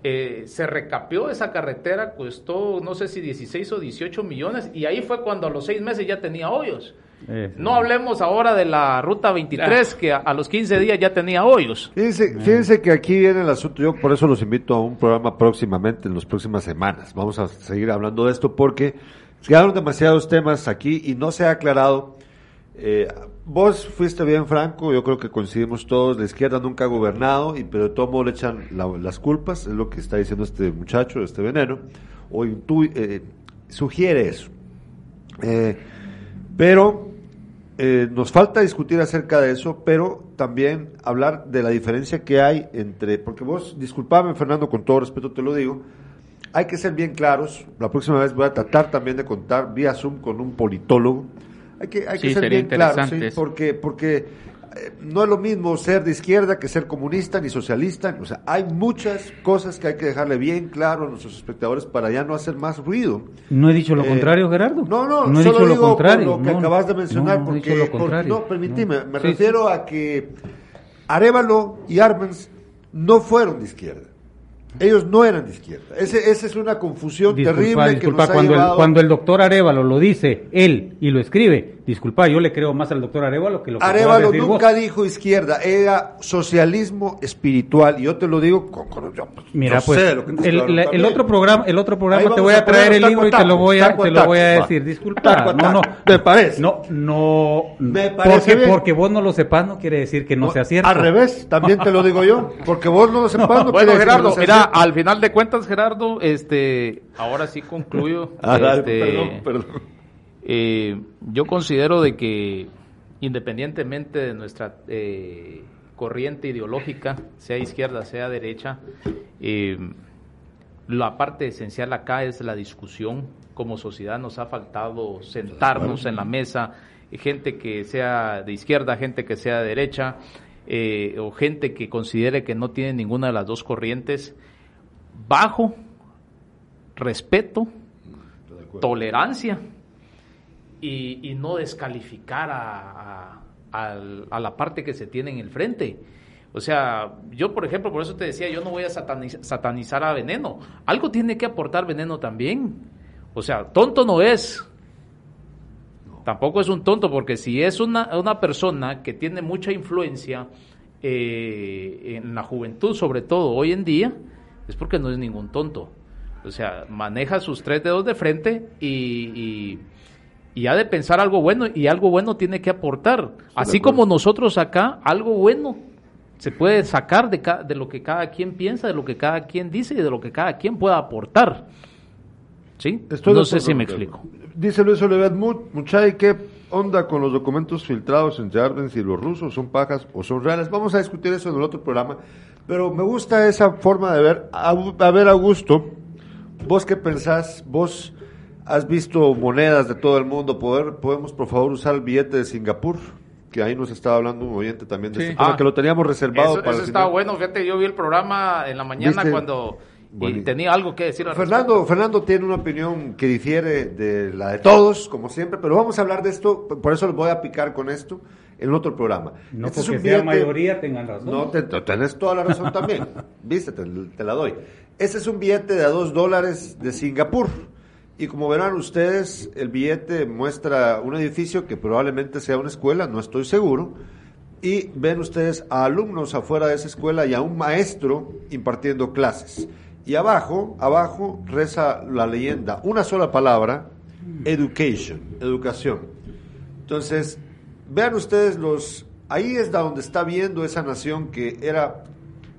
eh, se recapió esa carretera, costó no sé si 16 o 18 millones, y ahí fue cuando a los seis meses ya tenía hoyos. Eso. No hablemos ahora de la ruta 23, que a, a los 15 días ya tenía hoyos. Fíjense, fíjense que aquí viene el asunto, yo por eso los invito a un programa próximamente, en las próximas semanas. Vamos a seguir hablando de esto porque quedaron demasiados temas aquí y no se ha aclarado. Eh, vos fuiste bien franco, yo creo que coincidimos todos, la izquierda nunca ha gobernado, y pero de todo modo le echan la- las culpas, es lo que está diciendo este muchacho, este veneno, o intu- eh, sugiere eso. Eh, pero eh, nos falta discutir acerca de eso, pero también hablar de la diferencia que hay entre, porque vos, disculpame Fernando, con todo respeto te lo digo, hay que ser bien claros, la próxima vez voy a tratar también de contar vía Zoom con un politólogo, hay que, hay que ser bien claros, ¿sí? porque, porque no es lo mismo ser de izquierda que ser comunista ni socialista. O sea, hay muchas cosas que hay que dejarle bien claro a nuestros espectadores para ya no hacer más ruido. No he dicho lo Eh, contrario, Gerardo. No, no, no he solo dicho lo digo contrario. por lo que no, acabas de mencionar, no, no he porque, dicho lo contrario. no, permíteme, me Sí, refiero a que Arevalo y Armens no fueron de izquierda. Ellos no eran de izquierda. Ese, esa es una confusión Disculpa, terrible disculpa, que nos ha cuando, llevado... el, cuando el doctor Arevalo lo dice él y lo escribe, disculpa, yo le creo más al doctor Arevalo que lo que Arevalo nunca vos. dijo izquierda, era socialismo espiritual. Y yo te lo digo con... con- yo, pues, Mira, yo pues, sé lo que te el, la- el otro programa, el otro programa te voy a a traer el libro y te lo voy a, te lo voy a decir. Disculpa, no, no. ¿Te parece? no, no, Me parece porque, bien. porque vos no lo sepas no quiere decir que no, sea cierto. Al revés, también te lo digo yo. Porque vos no lo sepas, no, Bueno, quiere decir que Gerardo, no sea mira, al final de cuentas, Gerardo, este, ahora sí concluyo. Ah, este, perdón, perdón. eh, yo considero de que independientemente de nuestra eh, corriente ideológica, sea izquierda, sea derecha, eh, la parte esencial acá es la discusión. Como sociedad nos ha faltado sentarnos en la mesa, gente que sea de izquierda, gente que sea de derecha, eh, o gente que considere que no tiene ninguna de las dos corrientes, bajo respeto, tolerancia y, y no descalificar a, a- la parte que se tiene en el frente. O sea, yo por ejemplo, por eso te decía, yo no voy a sataniz- satanizar a Veneno. Algo tiene que aportar Veneno también. O sea, tonto no es. Tampoco es un tonto, porque si es una, una persona que tiene mucha influencia eh, en la juventud, sobre todo hoy en día, es porque no es ningún tonto. O sea, maneja sus tres dedos de frente y, y, y ha de pensar algo bueno y algo bueno tiene que aportar. Así como nosotros acá, algo bueno se puede sacar de, ca- de lo que cada quien piensa, de lo que cada quien dice y de lo que cada quien pueda aportar. ¿Sí? Estoy no sé si me explico. Dice Luis "Mu- Muchay, ¿qué onda con los documentos filtrados entre Arbenz y los rusos? ¿Son pajas o son reales? Vamos a discutir eso en el otro programa. Pero me gusta esa forma de ver. A, a ver, Augusto, ¿vos qué pensás? ¿Vos has visto monedas de todo el mundo? ¿Poder, ¿Podemos, por favor, usar el billete de Singapur? Que ahí nos estaba hablando un oyente también de Sí. este tema, Ah. que lo teníamos reservado Eso, para eso final. bueno, fíjate, yo vi el programa en la mañana ¿Viste? cuando y tenía algo que decir al Fernando, Fernando tiene una opinión que difiere de la de todos, como siempre, pero vamos a hablar de esto, por eso les voy a picar con esto en otro programa. No Este es porque un sea billete- mayoría tengan razón. No, te- te- tenés toda la razón también. Viste, te, te la doy. Este es un billete de a dos dólares de Singapur. Y como verán ustedes, el billete muestra un edificio que probablemente sea una escuela, no estoy seguro. Y ven ustedes a alumnos afuera de esa escuela y a un maestro impartiendo clases. Y abajo, abajo reza la leyenda, una sola palabra, education, educación. Entonces, vean ustedes los, ahí es donde está viendo esa nación que era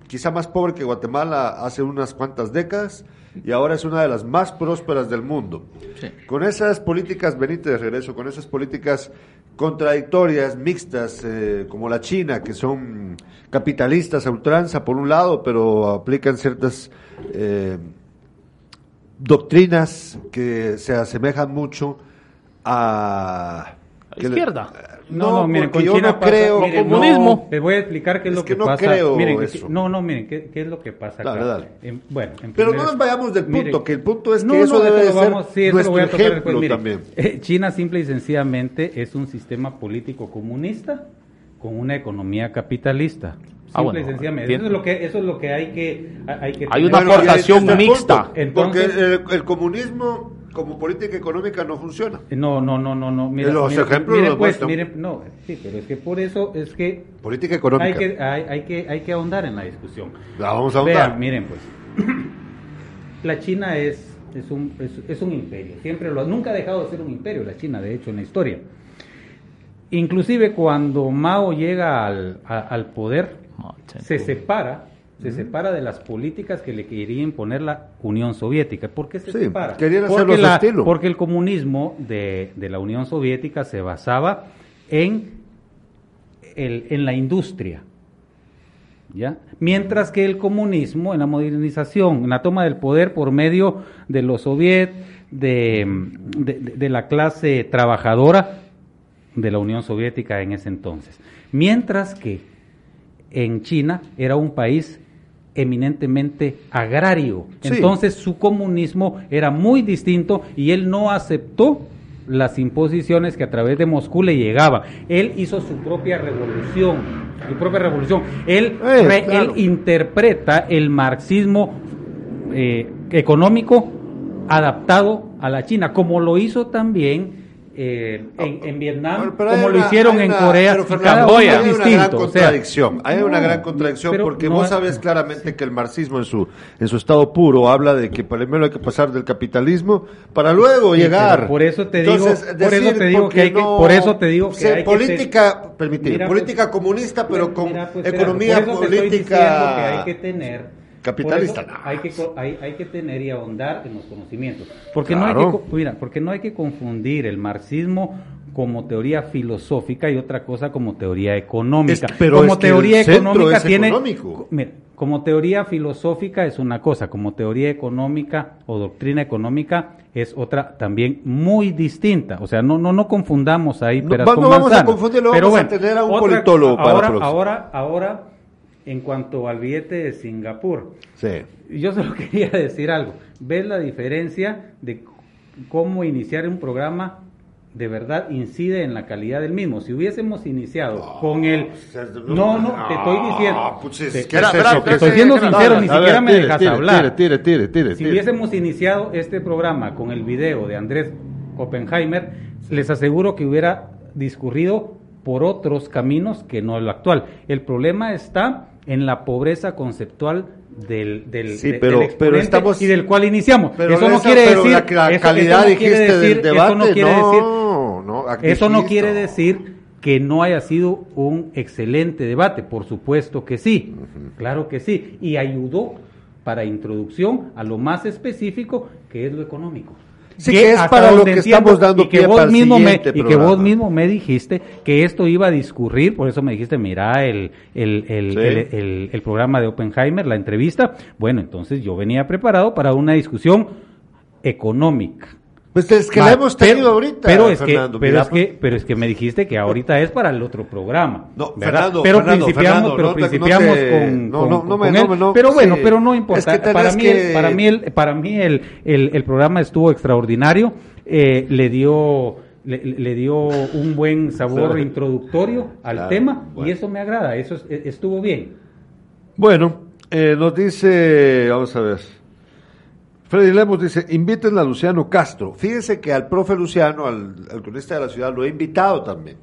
quizá más pobre que Guatemala hace unas cuantas décadas y ahora es una de las más prósperas del mundo. Sí. Con esas políticas, venite de regreso, con esas políticas contradictorias, mixtas, eh, como la China, que son capitalistas a ultranza por un lado, pero aplican ciertas eh, doctrinas que se asemejan mucho a... A la izquierda. No, no, miren, porque con yo China no pasa- creo... miren, no, comunismo. Les voy a explicar qué es, Es lo que que, no pasa. creo miren, eso. no, no, miren, ¿qué, qué es lo que pasa acá? Dale, dale. En- bueno, en Pero primer- no nos vayamos del punto, Miren, que el punto es que no, eso no, debe de ser vamos- sí, eso lo nuestro voy a tocar ejemplo después. Miren, también. eh, China simple y sencillamente es un sistema político comunista con una economía capitalista. Simple Ah, bueno, y sencillamente. Eso es lo que, eso es lo que hay que, hay que Hay tener. una aportación mixta. punto, Entonces- porque el, el comunismo como política económica no funciona. No, no, no, no, no. Mira, Los mira, ejemplos miren, los pues, miren, no, sí, pero es que por eso es que Política económica. hay que, hay, hay que, hay que ahondar en la discusión. La vamos a ahondar. Vean, miren pues, la China es, es, un, es, es un imperio, siempre lo, nunca ha dejado de ser un imperio la China, de hecho, en la historia. Inclusive cuando Mao llega al, a- al poder, se separa, se separa de las políticas que le quería imponer la Unión Soviética. ¿Por qué se Sí, separa? querían porque, la- porque el comunismo de, de la Unión Soviética se basaba en, el, en la industria. ¿Ya? Mientras que el comunismo en la modernización, en la toma del poder por medio de los de- de- de la clase trabajadora, de la Unión Soviética en ese entonces. Mientras que en China era un país eminentemente agrario. Sí. Entonces su comunismo era muy distinto y él no aceptó las imposiciones que a través de Moscú le llegaban. Él hizo su propia revolución, su propia revolución. Él, Eh, re- claro. él interpreta el marxismo eh, económico adaptado a la China, como lo hizo también eh, en, en Vietnam, Pero- como lo hicieron en una- Corea. pero, Fernando, uno hay una gran contradicción. hay una no, gran contradicción porque no vos es- sabes claramente que el marxismo en su en su estado puro habla de que primero hay que pasar del capitalismo para luego Sí, llegar. por eso te digo- Entonces, por eso te digo que hay que- por eso te digo que hay que política, permitime, Mira, política pues, comunista, pero Mira, con mira, pues, economía política que hay que tener capitalista, hay que hay, hay que tener y ahondar en los conocimientos. Porque no hay que mira porque no hay que confundir el marxismo como teoría filosófica y otra cosa como teoría económica. Es pero como es que teoría el económica es tiene mira, como teoría filosófica es una cosa, como teoría económica o doctrina económica es otra también muy distinta. O sea, no no no confundamos ahí No, peras va- con no vamos a confundirlo, Pero vamos a bueno, tener a un otra- politólogo para ahora, ahora, ahora, en cuanto al billete de Singapur, Sí. yo solo quería decir algo. ¿Ves la diferencia de cómo iniciar un programa de verdad incide en la calidad del mismo? Si hubiésemos iniciado con el... No, no, te estoy diciendo. Pues, es- Te- ¿qué te- es te- eso? te ¿Qué estoy siendo sincero, ni ver, siquiera me tire, dejas tire, hablar. Tire, tire, tire, Si hubiésemos iniciado este programa con el video de Andrés Oppenheimer, les aseguro que hubiera discurrido por otros caminos que no lo actual. El problema está en la pobreza conceptual del, del, Sí, de- pero- del pero exponente estamos- y del cual iniciamos. Pero eso no esa- quiere decir la, la eso- calidad eso no quiere dijiste decir- del debate. Eso no quiere no, decir no, eso no quiere decir que no haya sido un excelente debate, por supuesto que sí, claro que sí, y ayudó para introducción a lo más específico que es lo económico. Sí, que es para lo que estamos dando y que pie vos para el mismo me, y que vos mismo me dijiste que esto iba a discurrir, por eso me dijiste, mira el, el, el, Sí. el, el- el programa de Oppenheimer, la entrevista, bueno, entonces yo venía preparado para una discusión económica. Pues es que Va, la hemos pero- tenido ahorita, Pero es, Fernando. que, pero, es que, pero es que me dijiste que ahorita es para el otro programa. No, ¿verdad? Fernando, pero Fernando, principiamos, Fernando, pero no te- con, no, él. pero bueno, sí. pero no Es importa. que para, mí, que- el, para mí, el, para mí el, el, el programa estuvo extraordinario. eh, le dio le, le dio un buen sabor introductorio al Claro, tema bueno. y eso me agrada. Eso es- estuvo bien. Bueno, eh, nos dice, vamos a ver. Freddy Lemos dice, inviten a Luciano Castro. Fíjense que al profe Luciano, al, al cronista de la ciudad, lo he invitado también.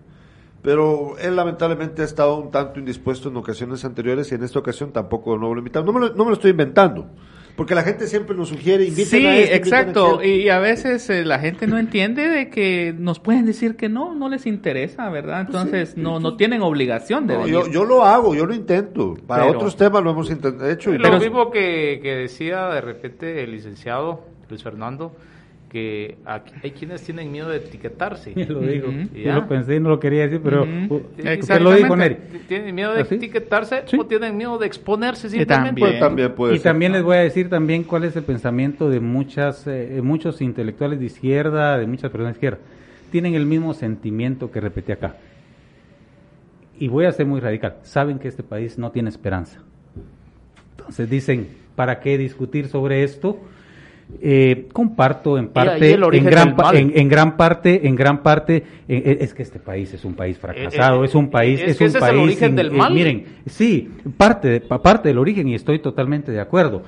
Pero él lamentablemente ha estado un tanto indispuesto en ocasiones anteriores y en esta ocasión tampoco lo he invitado. No me lo estoy inventando. Porque la gente siempre nos sugiere, inviten Sí, a este, exacto. Y a veces eh, la gente no entiende de que nos pueden decir que no, no les interesa, ¿verdad? Entonces no, no tienen obligación de No, venir. yo, yo lo hago, yo lo intento. Para Pero- otros temas lo hemos hecho. y Lo mismo que, que decía de repente el licenciado Luis Fernando, que aquí hay quienes tienen miedo de etiquetarse. Ya lo digo. Yo lo pensé y no lo quería decir, pero uh, usted Exactamente. lo dijo, Neri. ¿Tienen miedo de ¿Ah, etiquetarse Sí. o tienen miedo de exponerse simplemente? Pues también puede y ser. también les voy a decir también cuál es el pensamiento de muchas eh, muchos intelectuales de izquierda, de muchas personas de izquierda. Tienen el mismo sentimiento que repetí acá. Y voy a ser muy radical. Saben que este país no tiene esperanza. Entonces dicen, ¿para qué discutir sobre esto? Eh, comparto en parte, en gran, en, en gran parte, en gran parte, eh, eh, es que este país es un país fracasado, eh, es un país, es es, que un ese es el país. origen del eh, mal. miren, Sí, parte, parte del origen y estoy totalmente de acuerdo,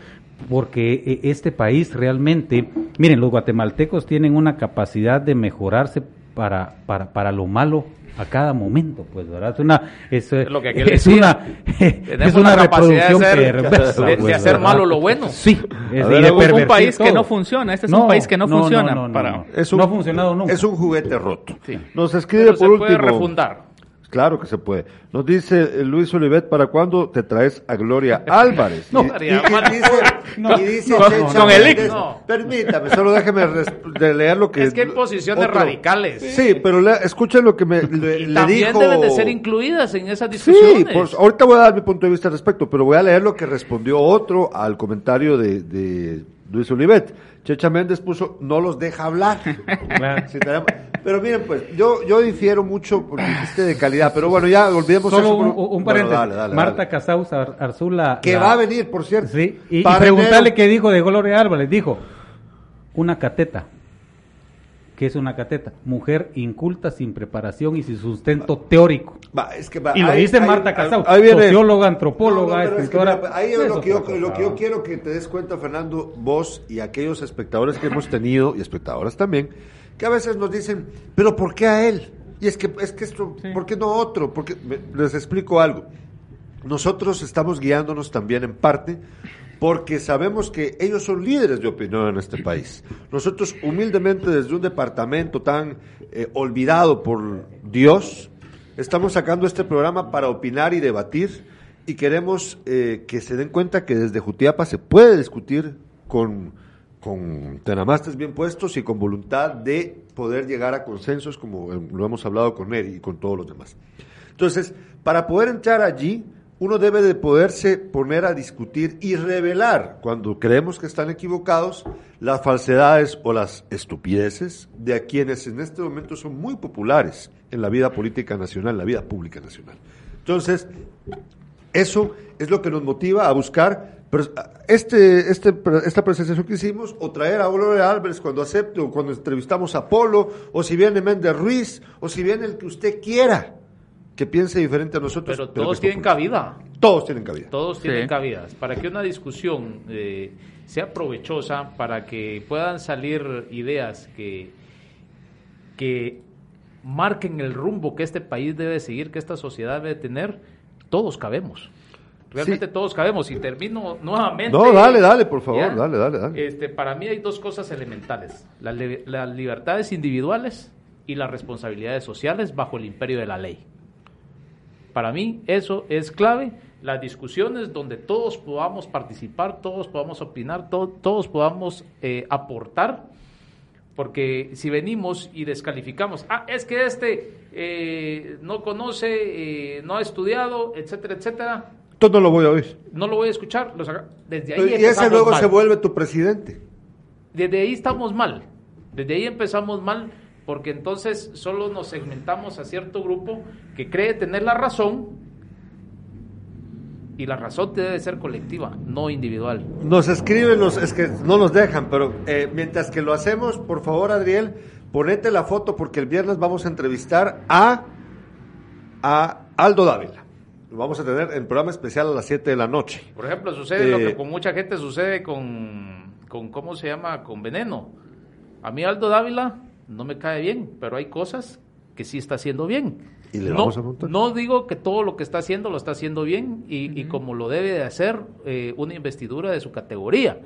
porque eh, este país realmente, miren, los guatemaltecos tienen una capacidad de mejorarse para, para, para lo malo a cada momento, pues, ¿verdad? Es una, es, Es lo que aquel es decía. una, Tenemos es una capacidad de reproducción ser- perversa, de- de pues, hacer ¿verdad? malo lo bueno. Sí, es ver, de un- país que todo. no funciona, este es un país que no funciona para- Es un- no ha funcionado nunca. Es un juguete roto. Sí. Nos escribe Pero por se puede último. refundar. Claro que se puede. Nos dice eh, Luis Olivet, ¿para cuándo te traes a Gloria Álvarez? No, y, y- y dice, No, y dice no, Checha con el. Permítame, solo déjeme de leer lo que... Es que hay posiciones otro- radicales. Sí, pero le- escuchen lo que me le, Y le también dijo... deben de ser incluidas en esas Sí, discusiones. por- ahorita voy a dar mi punto de vista al respecto, pero voy a leer lo que respondió otro al comentario de, de Luis Olivet. Checha Méndez puso, no los deja hablar. Claro. Sí, tenemos- Pero miren, pues, yo, yo difiero mucho porque dijiste de calidad, pero bueno, ya olvidemos Solo eso. un, por- un paréntesis. dale, dale, Marta. Casaus Ar- Arzula. Que la- va a venir, por cierto. Sí, y, y Para preguntarle enero. qué dijo de Gloria Álvarez. Dijo, una cateta. ¿Qué es una cateta? Mujer inculta, sin preparación y sin sustento teórico. Va, es que va, Y lo ahí- dice ahí- Marta Casaus, ahí viene- socióloga, antropóloga, pero es que escritora. mira, ahí es lo que, yo, lo que yo quiero que te des cuenta, Fernando, vos y aquellos espectadores que hemos tenido, y espectadoras también, que a veces nos dicen, pero ¿por qué a él? Y es que, es que esto, ¿por qué no otro? Porque les explico algo. Nosotros estamos guiándonos también en parte porque sabemos que ellos son líderes de opinión en este país. Nosotros humildemente desde un departamento tan eh, olvidado por Dios, estamos sacando este programa para opinar y debatir y queremos eh, que se den cuenta que desde Jutiapa se puede discutir con, con tenamastes bien puestos y con voluntad de poder llegar a consensos como eh, lo hemos hablado con él y con todos los demás. Entonces, para poder entrar allí, uno debe de poderse poner a discutir y revelar, cuando creemos que están equivocados, las falsedades o las estupideces de quienes en este momento son muy populares en la vida política nacional, en la vida pública nacional. Entonces, eso es lo que nos motiva a buscar pero, este, este, esta presentación que hicimos, o traer a Gloria Álvarez cuando acepte, o cuando entrevistamos a Polo, o si viene Méndez Ruiz, o si viene el que usted quiera que piense diferente a nosotros. Pero que todos tienen cabida. Todos tienen cabida. Todos tienen Sí. cabidas. Para que una discusión eh, sea provechosa, para que puedan salir ideas que, que marquen el rumbo que este país debe seguir, que esta sociedad debe tener, todos cabemos. Realmente Sí. todos cabemos. Y termino nuevamente. No, dale, dale, por favor, ¿Ya? dale, dale, dale. Este, para mí hay dos cosas elementales: las, las libertades individuales y las responsabilidades sociales bajo el imperio de la ley. Para mí eso es clave. Las discusiones donde todos podamos participar, todos podamos opinar, to- todos podamos eh, aportar, porque si venimos y descalificamos, ah, es que este eh, no conoce, eh, no ha estudiado, etcétera, etcétera, Todo lo voy a oír. no lo voy a escuchar. Desde ahí y ese luego mal. se vuelve tu presidente. Desde ahí estamos mal. Desde ahí empezamos mal porque entonces solo nos segmentamos a cierto grupo que cree tener la razón y la razón debe ser colectiva, no individual. Nos escriben, los, es que no nos dejan, pero eh, mientras que lo hacemos, por favor, Adriel, ponete la foto porque el viernes vamos a entrevistar a, a Aldo Dávila. Lo vamos a tener en programa especial a las 7 de la noche. Por ejemplo, sucede lo Eh, que con mucha gente sucede con, con, ¿cómo se llama? Con veneno. A mí Aldo Dávila no me cae bien, pero hay cosas que sí está haciendo bien. Y le no, vamos a preguntar. no digo que todo lo que está haciendo lo está haciendo bien y, y como lo debe de hacer eh, una investidura de su categoría.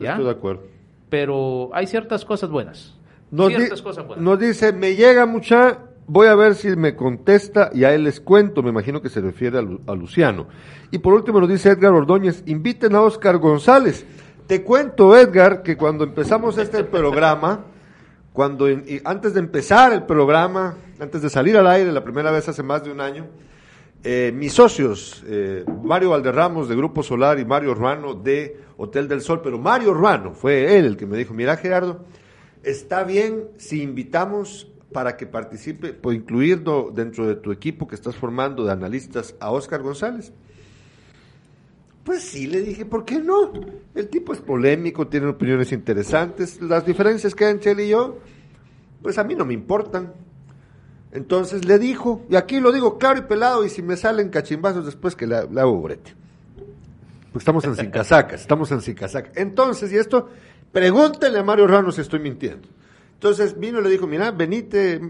¿Ya? Estoy de acuerdo. Pero hay ciertas cosas buenas. Nos, di- ciertas cosas buenas. nos dice, me llega mucha, voy a ver si me contesta y a él les cuento, me imagino que se refiere a, Lu- a Luciano. Y por último nos dice Edgar Ordóñez, inviten a Oscar González. Te cuento, Edgar, que cuando empezamos este programa, cuando antes de empezar el programa, antes de salir al aire la primera vez hace más de un año, eh, mis socios, eh, Mario Valderramos de Grupo Solar y Mario Ruano de Hotel del Sol, pero Mario Ruano fue él el que me dijo, mira Gerardo, está bien si invitamos para que participe, por incluirlo dentro de tu equipo que estás formando de analistas a Oscar González. Pues sí, le dije, ¿por qué no? El tipo es polémico, tiene opiniones interesantes, las diferencias que hay entre y yo, pues a mí no me importan. Entonces le dijo, y aquí lo digo claro y pelado, y si me salen cachimbazos después que le, hago brete. Pues estamos en sin casacas, estamos en sin casacas. Entonces, y esto, pregúntenle a Mario Rano si estoy mintiendo. Entonces vino y le dijo, mira, venite,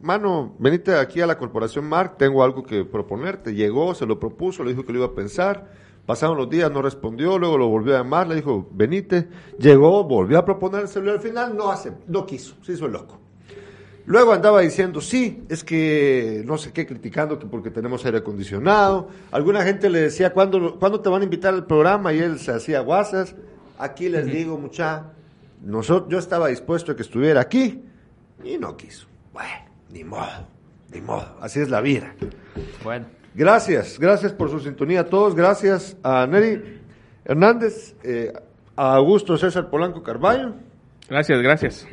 mano, venite aquí a la Corporación Marc, tengo algo que proponerte. Llegó, se lo propuso, le dijo que lo iba a pensar. Pasaron los días, no respondió, luego lo volvió a llamar, le dijo, venite. Llegó, volvió a proponérselo y al final no hace, no quiso, se hizo el loco. Luego andaba diciendo, sí, es que no sé qué, criticando que porque tenemos aire acondicionado. Alguna gente le decía, ¿cuándo, ¿cuándo te van a invitar al programa? Y él se hacía guasas. Aquí les digo, mucha, nosotros, yo estaba dispuesto a que estuviera aquí y no quiso. Bueno, ni modo, ni modo, así es la vida. Bueno, Gracias, gracias por su sintonía a todos. Gracias a Neri Hernández, eh, a Augusto César Polanco Carballo, Gracias, gracias.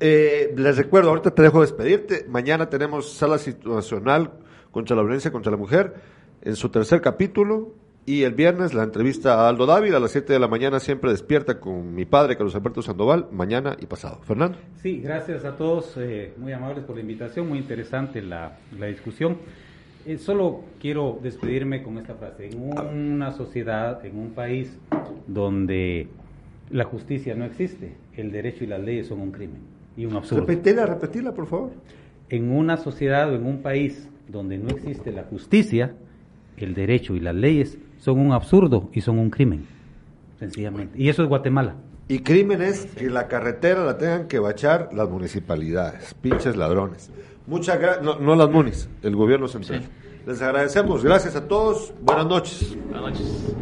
Eh, les recuerdo, ahorita te dejo despedirte. Mañana tenemos sala situacional contra la violencia contra la mujer en su tercer capítulo. Y el viernes la entrevista a Aldo Dávila a las 7 de la mañana, siempre despierta con mi padre, Carlos Alberto Sandoval, mañana y pasado. Fernando. Sí, gracias a todos, eh, muy amables por la invitación, muy interesante la, la discusión. Eh, solo quiero despedirme con esta frase. En una sociedad, en un país donde la justicia no existe, el derecho y las leyes son un crimen y un absurdo. Repetila, repetila, por favor. En una sociedad o en un país donde no existe la justicia, el derecho y las leyes son un absurdo y son un crimen, sencillamente. Y eso es Guatemala. Y crimen es que la carretera la tengan que bachar las municipalidades, pinches ladrones. Muchas gracias, no, no, las munis, el gobierno central. Les agradecemos, gracias a todos, buenas noches. Buenas noches.